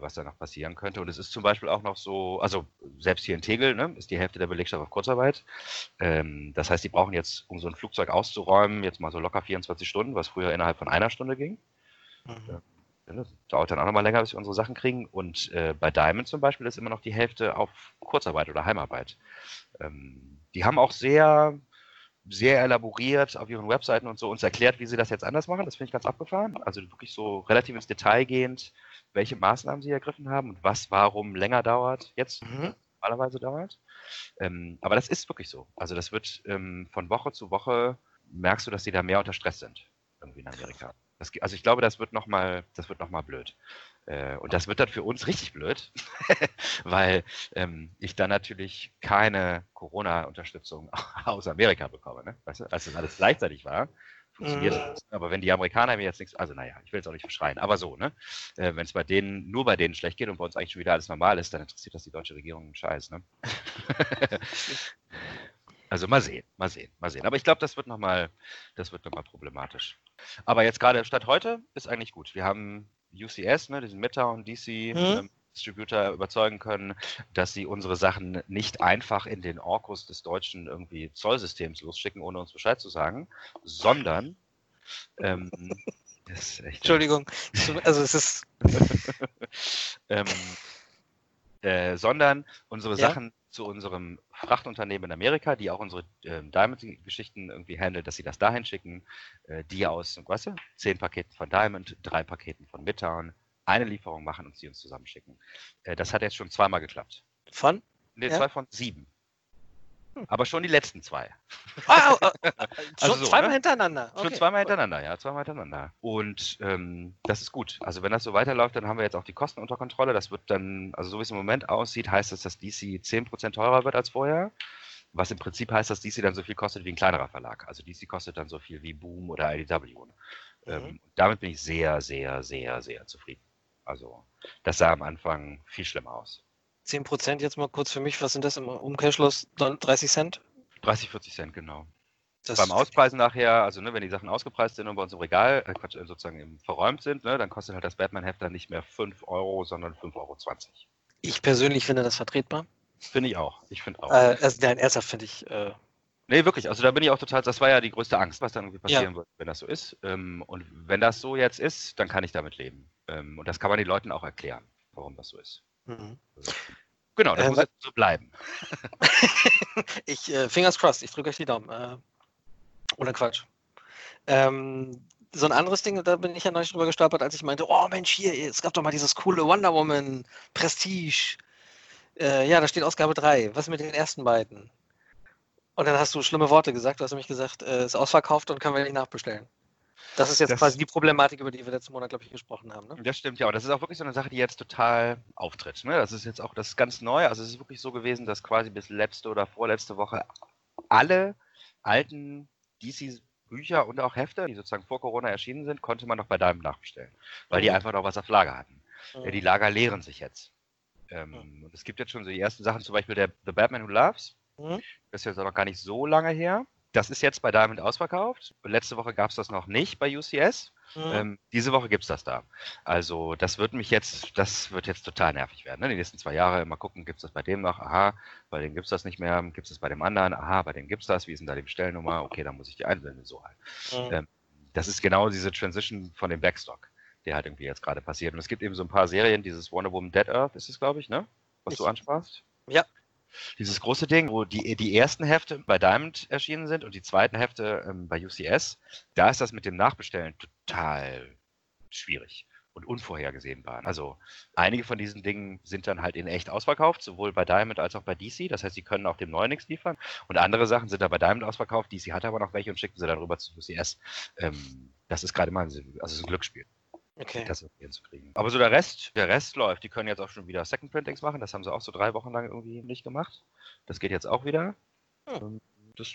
was da noch passieren könnte. Und es ist zum Beispiel auch noch so, also selbst hier in Tegel ne, ist die Hälfte der Belegschaft auf Kurzarbeit. Ähm, das heißt, die brauchen jetzt, um so ein Flugzeug auszuräumen, jetzt mal so locker 24 Stunden, was früher innerhalb von einer Stunde ging. Mhm. Ja, Das dauert dann auch nochmal länger, bis wir unsere Sachen kriegen. Und äh, bei Diamond zum Beispiel ist immer noch die Hälfte auf Kurzarbeit oder Heimarbeit. Ähm, die haben auch sehr, sehr elaboriert auf ihren Webseiten und so uns erklärt, wie sie das jetzt anders machen. Das finde ich ganz abgefahren. Also wirklich so relativ ins Detail gehend, welche Maßnahmen sie ergriffen haben und was warum länger dauert, jetzt Mhm. normalerweise dauert. Ähm, aber das ist wirklich so. Also das wird ähm, von Woche zu Woche merkst du, dass sie da mehr unter Stress sind irgendwie in Amerika. Das, also ich glaube, das wird noch mal, das wird noch mal blöd. Äh, und das wird dann für uns richtig blöd, weil ähm, ich dann natürlich keine Corona-Unterstützung aus Amerika bekomme. Ne? Weißt du? Als das alles gleichzeitig war, funktioniert Mhm. das. Aber wenn die Amerikaner mir jetzt nichts, also naja, ich will jetzt auch nicht verschreien, aber so, ne? Äh, wenn es bei denen, nur bei denen schlecht geht und bei uns eigentlich schon wieder alles normal ist, dann interessiert das die deutsche Regierung einen Scheiß, ne? also mal sehen, mal sehen, mal sehen. Aber ich glaube, das wird nochmal, das wird nochmal problematisch. Aber jetzt gerade statt heute ist eigentlich gut. Wir haben UCS, ne, diesen Midtown DC Mhm. ähm, Distributor überzeugen können, dass sie unsere Sachen nicht einfach in den Orkus des deutschen irgendwie Zollsystems losschicken, ohne uns Bescheid zu sagen, sondern ähm, Entschuldigung. Also es ist. ähm, äh, sondern unsere Ja. Sachen zu unserem Frachtunternehmen in Amerika, die auch unsere ähm, Diamond-Geschichten irgendwie handelt, dass sie das dahin schicken, äh, die aus, weißt du, zehn Paketen von Diamond, drei Paketen von Midtown, eine Lieferung machen und sie uns zusammenschicken. Äh, das hat jetzt schon zweimal geklappt. Von? Ne, Ja. zwei von sieben. Aber schon die letzten zwei. Ah, ah, ah, Also schon so, zweimal ne? hintereinander. Schon Okay. zweimal hintereinander, ja, zweimal hintereinander. Und ähm, das ist gut. Also wenn das so weiterläuft, dann haben wir jetzt auch die Kosten unter Kontrolle. Das wird dann, also so wie es im Moment aussieht, heißt das, dass DC 10% teurer wird als vorher. Was im Prinzip heißt, dass DC dann so viel kostet wie ein kleinerer Verlag. Also DC kostet dann so viel wie Boom oder IDW. Ähm, Mhm. damit bin ich sehr, sehr, sehr, sehr zufrieden. Also das sah am Anfang viel schlimmer aus. 10% jetzt mal kurz für mich. Was sind das im Umkehrschluss? Don- 30 Cent? 30, 40 Cent, genau. Das Beim Auspreisen nachher, also ne, wenn die Sachen ausgepreist sind und bei uns im Regal, äh, Quatsch, äh, sozusagen im, verräumt sind, ne, dann kostet halt das Batman-Heft dann nicht mehr 5 Euro, sondern 5,20 Euro. Ich persönlich finde das vertretbar. Finde ich auch. Ich finde auch. Äh, also, nein, ernsthaft finde ich. Äh, Nee, wirklich. Also da bin ich auch total, das war ja die größte Angst, was dann irgendwie Ja. passieren wird, wenn das so ist. Ähm, und wenn das so jetzt ist, dann kann ich damit leben. Ähm, und das kann man den Leuten auch erklären, warum das so ist. Mhm. Genau, das Äh, muss jetzt so bleiben. ich, äh, Fingers crossed, ich drücke euch die Daumen. Äh, ohne Quatsch. Ähm, so ein anderes Ding, da bin ich ja neulich drüber gestolpert, als ich meinte, oh Mensch, hier, es gab doch mal dieses coole Wonder Woman Prestige. Äh, ja, da steht Ausgabe 3. Was mit den ersten beiden? Und dann hast du schlimme Worte gesagt. Du hast nämlich gesagt, äh, ist ausverkauft und können wir nicht nachbestellen. Das ist jetzt Das- quasi die Problematik, über die wir letzten Monat, glaube ich, gesprochen haben. Ne? Das stimmt ja. Und das ist auch wirklich so eine Sache, die jetzt total auftritt. Ne? Das ist jetzt auch das ist ganz neu. Also es ist wirklich so gewesen, dass quasi bis letzte oder vorletzte Woche alle alten DC-Bücher und auch Hefte, die sozusagen vor Corona erschienen sind, konnte man noch bei Diamond nachbestellen. Weil die Mhm. einfach noch was auf Lager hatten. Ja, die Mhm. Lager leeren sich jetzt. Ähm, und es gibt jetzt schon so die ersten Sachen, zum Beispiel der The Batman Who Loves. Mhm. Das ist jetzt auch noch gar nicht so lange her. Das ist jetzt bei Diamond ausverkauft. Letzte Woche gab es das noch nicht bei UCS. Mhm. Ähm, diese Woche gibt es das da. Also das wird mich jetzt, das wird jetzt total nervig werden. Ne? Die nächsten zwei Jahre mal gucken, gibt es das bei dem noch? Aha, bei dem gibt es das nicht mehr. Gibt es das bei dem anderen? Aha, bei dem gibt es das. Wie ist denn da die Bestellnummer? Okay, dann muss ich die einblenden. So halt. Mhm. ähm, Das ist genau diese Transition von dem Backstock, der halt irgendwie jetzt gerade passiert. Und es gibt eben so ein paar Serien, dieses Wonder Woman Dead Earth ist es, glaube ich, ne? Was du Ich- ansprachst. Ja. Dieses große Ding, wo die, die ersten Hefte bei Diamond erschienen sind und die zweiten Hefte ähm, bei UCS, da ist das mit dem Nachbestellen total schwierig und unvorhergesehbar. Also einige von diesen Dingen sind dann halt in echt ausverkauft, sowohl bei Diamond als auch bei DC. Das heißt, sie können auch dem Neuen nichts liefern. Und andere Sachen sind da bei Diamond ausverkauft. DC hat aber noch welche und schicken sie dann rüber zu UCS. Ähm, das ist gerade mal ein, also ein Glücksspiel Okay. das irgendwie hinzukriegen. Aber so der Rest, der Rest läuft. Die können jetzt auch schon wieder Second Printings machen. Das haben sie auch so drei Wochen lang irgendwie nicht gemacht. Das geht jetzt auch wieder. Hm. Ähm, Das,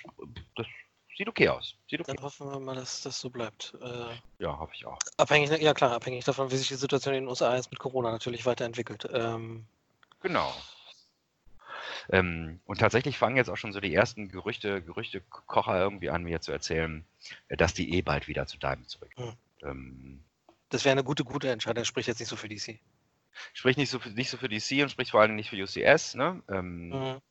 das sieht okay aus. Sieht okay. Dann hoffen wir mal, dass das so bleibt. Äh, Ja, hoffe ich auch. abhängig, ja klar, abhängig davon, wie sich die Situation in den USA jetzt mit Corona natürlich weiterentwickelt. Ähm, Genau. Ähm, und tatsächlich fangen jetzt auch schon so die ersten Gerüchte, Gerüchte-Kocher irgendwie an, mir zu erzählen, äh, dass die eh bald wieder zu Diamond zurück. Hm. Ähm, das wäre eine gute, gute Entscheidung. Das spricht jetzt nicht so für DC. spricht nicht so, für, nicht so für DC und spricht vor allem nicht für UCS. Ne? Ähm, Mhm.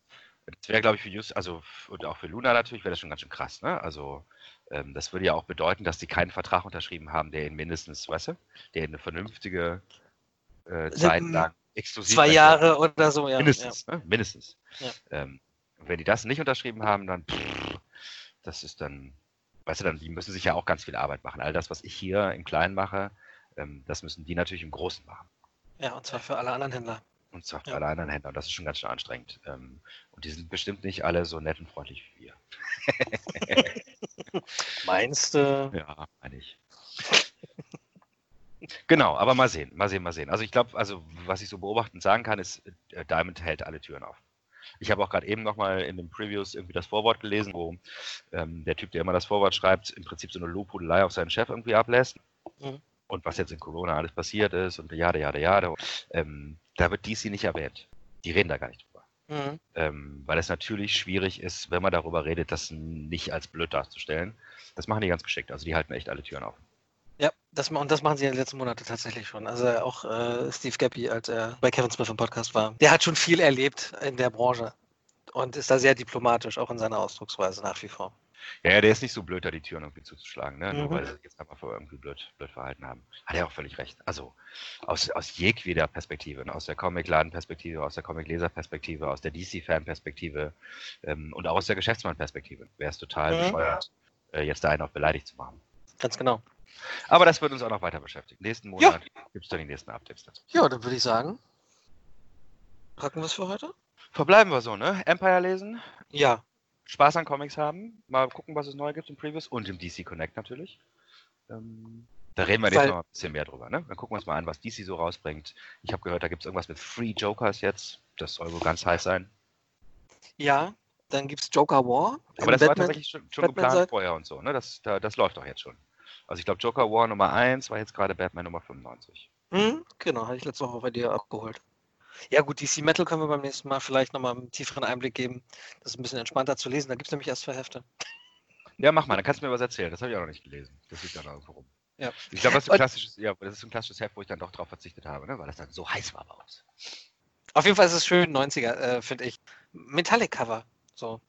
Das wäre, glaube ich, für Just, also und auch für Luna natürlich, wäre das schon ganz schön krass, ne? Also ähm, das würde ja auch bedeuten, dass die keinen Vertrag unterschrieben haben, der ihnen mindestens, weißt du, der eine vernünftige äh, Zeit lang exklusiv Zwei Jahre oder so, ja. mindestens, ne? Mindestens. Ja. Ähm, wenn die das nicht unterschrieben haben, dann pff, das ist dann, weißt du, dann, die müssen sich ja auch ganz viel Arbeit machen. All das, was ich hier im Kleinen mache, ähm, das müssen die natürlich im Großen machen. Ja. und zwar für alle anderen Händler. Und zwar für Ja. alle anderen Händler. Und das ist schon ganz schön anstrengend. Ähm, und die sind bestimmt nicht alle so nett und freundlich wie wir. Meinst du? Ja, meine ich. genau, aber mal sehen, mal sehen, mal sehen. Also ich glaube, also was ich so beobachtend sagen kann, ist, äh, Diamond hält alle Türen auf. Ich habe auch gerade eben nochmal in den Previews irgendwie das Vorwort gelesen, wo ähm, der Typ, der immer das Vorwort schreibt, im Prinzip so eine Lobhudelei auf seinen Chef irgendwie ablässt. Mhm. Und was jetzt in Corona alles passiert ist und jade, jade, jade. Ähm, da wird DC nicht erwähnt. Die reden da gar nicht drüber. Mhm. Ähm, weil es natürlich schwierig ist, wenn man darüber redet, das nicht als blöd darzustellen. Das machen die ganz geschickt. Also die halten echt alle Türen auf. Ja, das, und das machen sie in den letzten Monaten tatsächlich schon. Also auch äh, Steve Gappy, als er bei Kevin Smith im Podcast war, der hat schon viel erlebt in der Branche und ist da sehr diplomatisch, auch in seiner Ausdrucksweise nach wie vor. Ja, ja, der ist nicht so blöd, da die Türen irgendwie zuzuschlagen, ne? Nur Mhm. weil sie sich jetzt einfach vor irgendwie blöd, blöd verhalten haben. Hat er auch völlig recht. Also aus, aus jedweder Perspektive, aus der Comic-Laden-Perspektive, aus der Comic-Leser-Perspektive, aus der DC-Fan-Perspektive ähm, und auch aus der Geschäftsmann-Perspektive wäre es total Mhm. bescheuert, äh, jetzt da einen auf beleidigt zu machen. Ganz genau. Aber das wird uns auch noch weiter beschäftigen. Nächsten Ja. Monat gibt es dann die nächsten Updates dazu. Ja, dann würde ich sagen, packen wir es für heute? Verbleiben wir so, ne? Empire lesen, Ja, Spaß an Comics haben, mal gucken, was es neu gibt im Previews und im DC Connect natürlich. Ähm, da reden wir Weil- Mal ein bisschen mehr drüber, ne? Dann gucken wir uns mal an, was DC so rausbringt. Ich habe gehört, da gibt es irgendwas mit Free Jokers jetzt. Das soll wohl ganz heiß sein. ja. Dann gibt es Joker War. Aber das war Batman- tatsächlich schon, schon geplant vorher und so, ne? Das, da, das läuft doch jetzt schon. Also ich glaube, Joker War Nummer 1 war jetzt gerade Batman Nummer 95. Hm, genau, hatte ich letzte Woche bei dir abgeholt. Ja gut, DC Metal können wir beim nächsten Mal vielleicht nochmal einen tieferen Einblick geben. Das ist ein bisschen entspannter zu lesen. Da gibt es nämlich erst zwei Hefte. Ja, mach mal, dann kannst du mir was erzählen. Das habe ich auch noch nicht gelesen. Das liegt dann irgendwo rum. Ja. Ich glaube, das ist ein Und- klassisches, ja, das ist ein klassisches Heft, wo ich dann doch drauf verzichtet habe, ne? weil das dann so heiß war bei uns. Auf jeden Fall ist es schön, 90er, äh, finde ich. Metallic-Cover. So.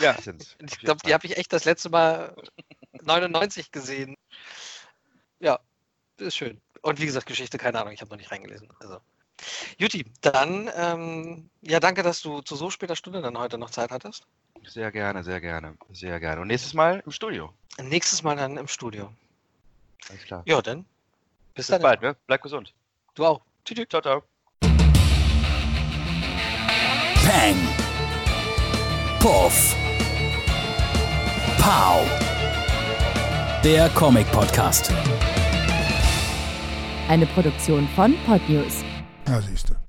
Ja, sind's. Ich glaube, die habe ich echt das letzte Mal 99 gesehen. Ja, ist schön. Und wie gesagt, Geschichte, keine Ahnung, ich habe noch nicht reingelesen. Also. Juti, dann, ähm, ja, danke, dass du zu so später Stunde dann heute noch Zeit hattest. Sehr gerne, sehr gerne, sehr gerne. Und nächstes Mal im Studio. Nächstes Mal dann im Studio. Alles klar. Ja, dann. Bis, Bis dann. bald, ne? Bleib gesund. Du auch. Tschüss. tschüss. Ciao, ciao. Peng. Puff. Pow. Der Comic Podcast. Eine Produktion von Podnews. Ja, siehst du.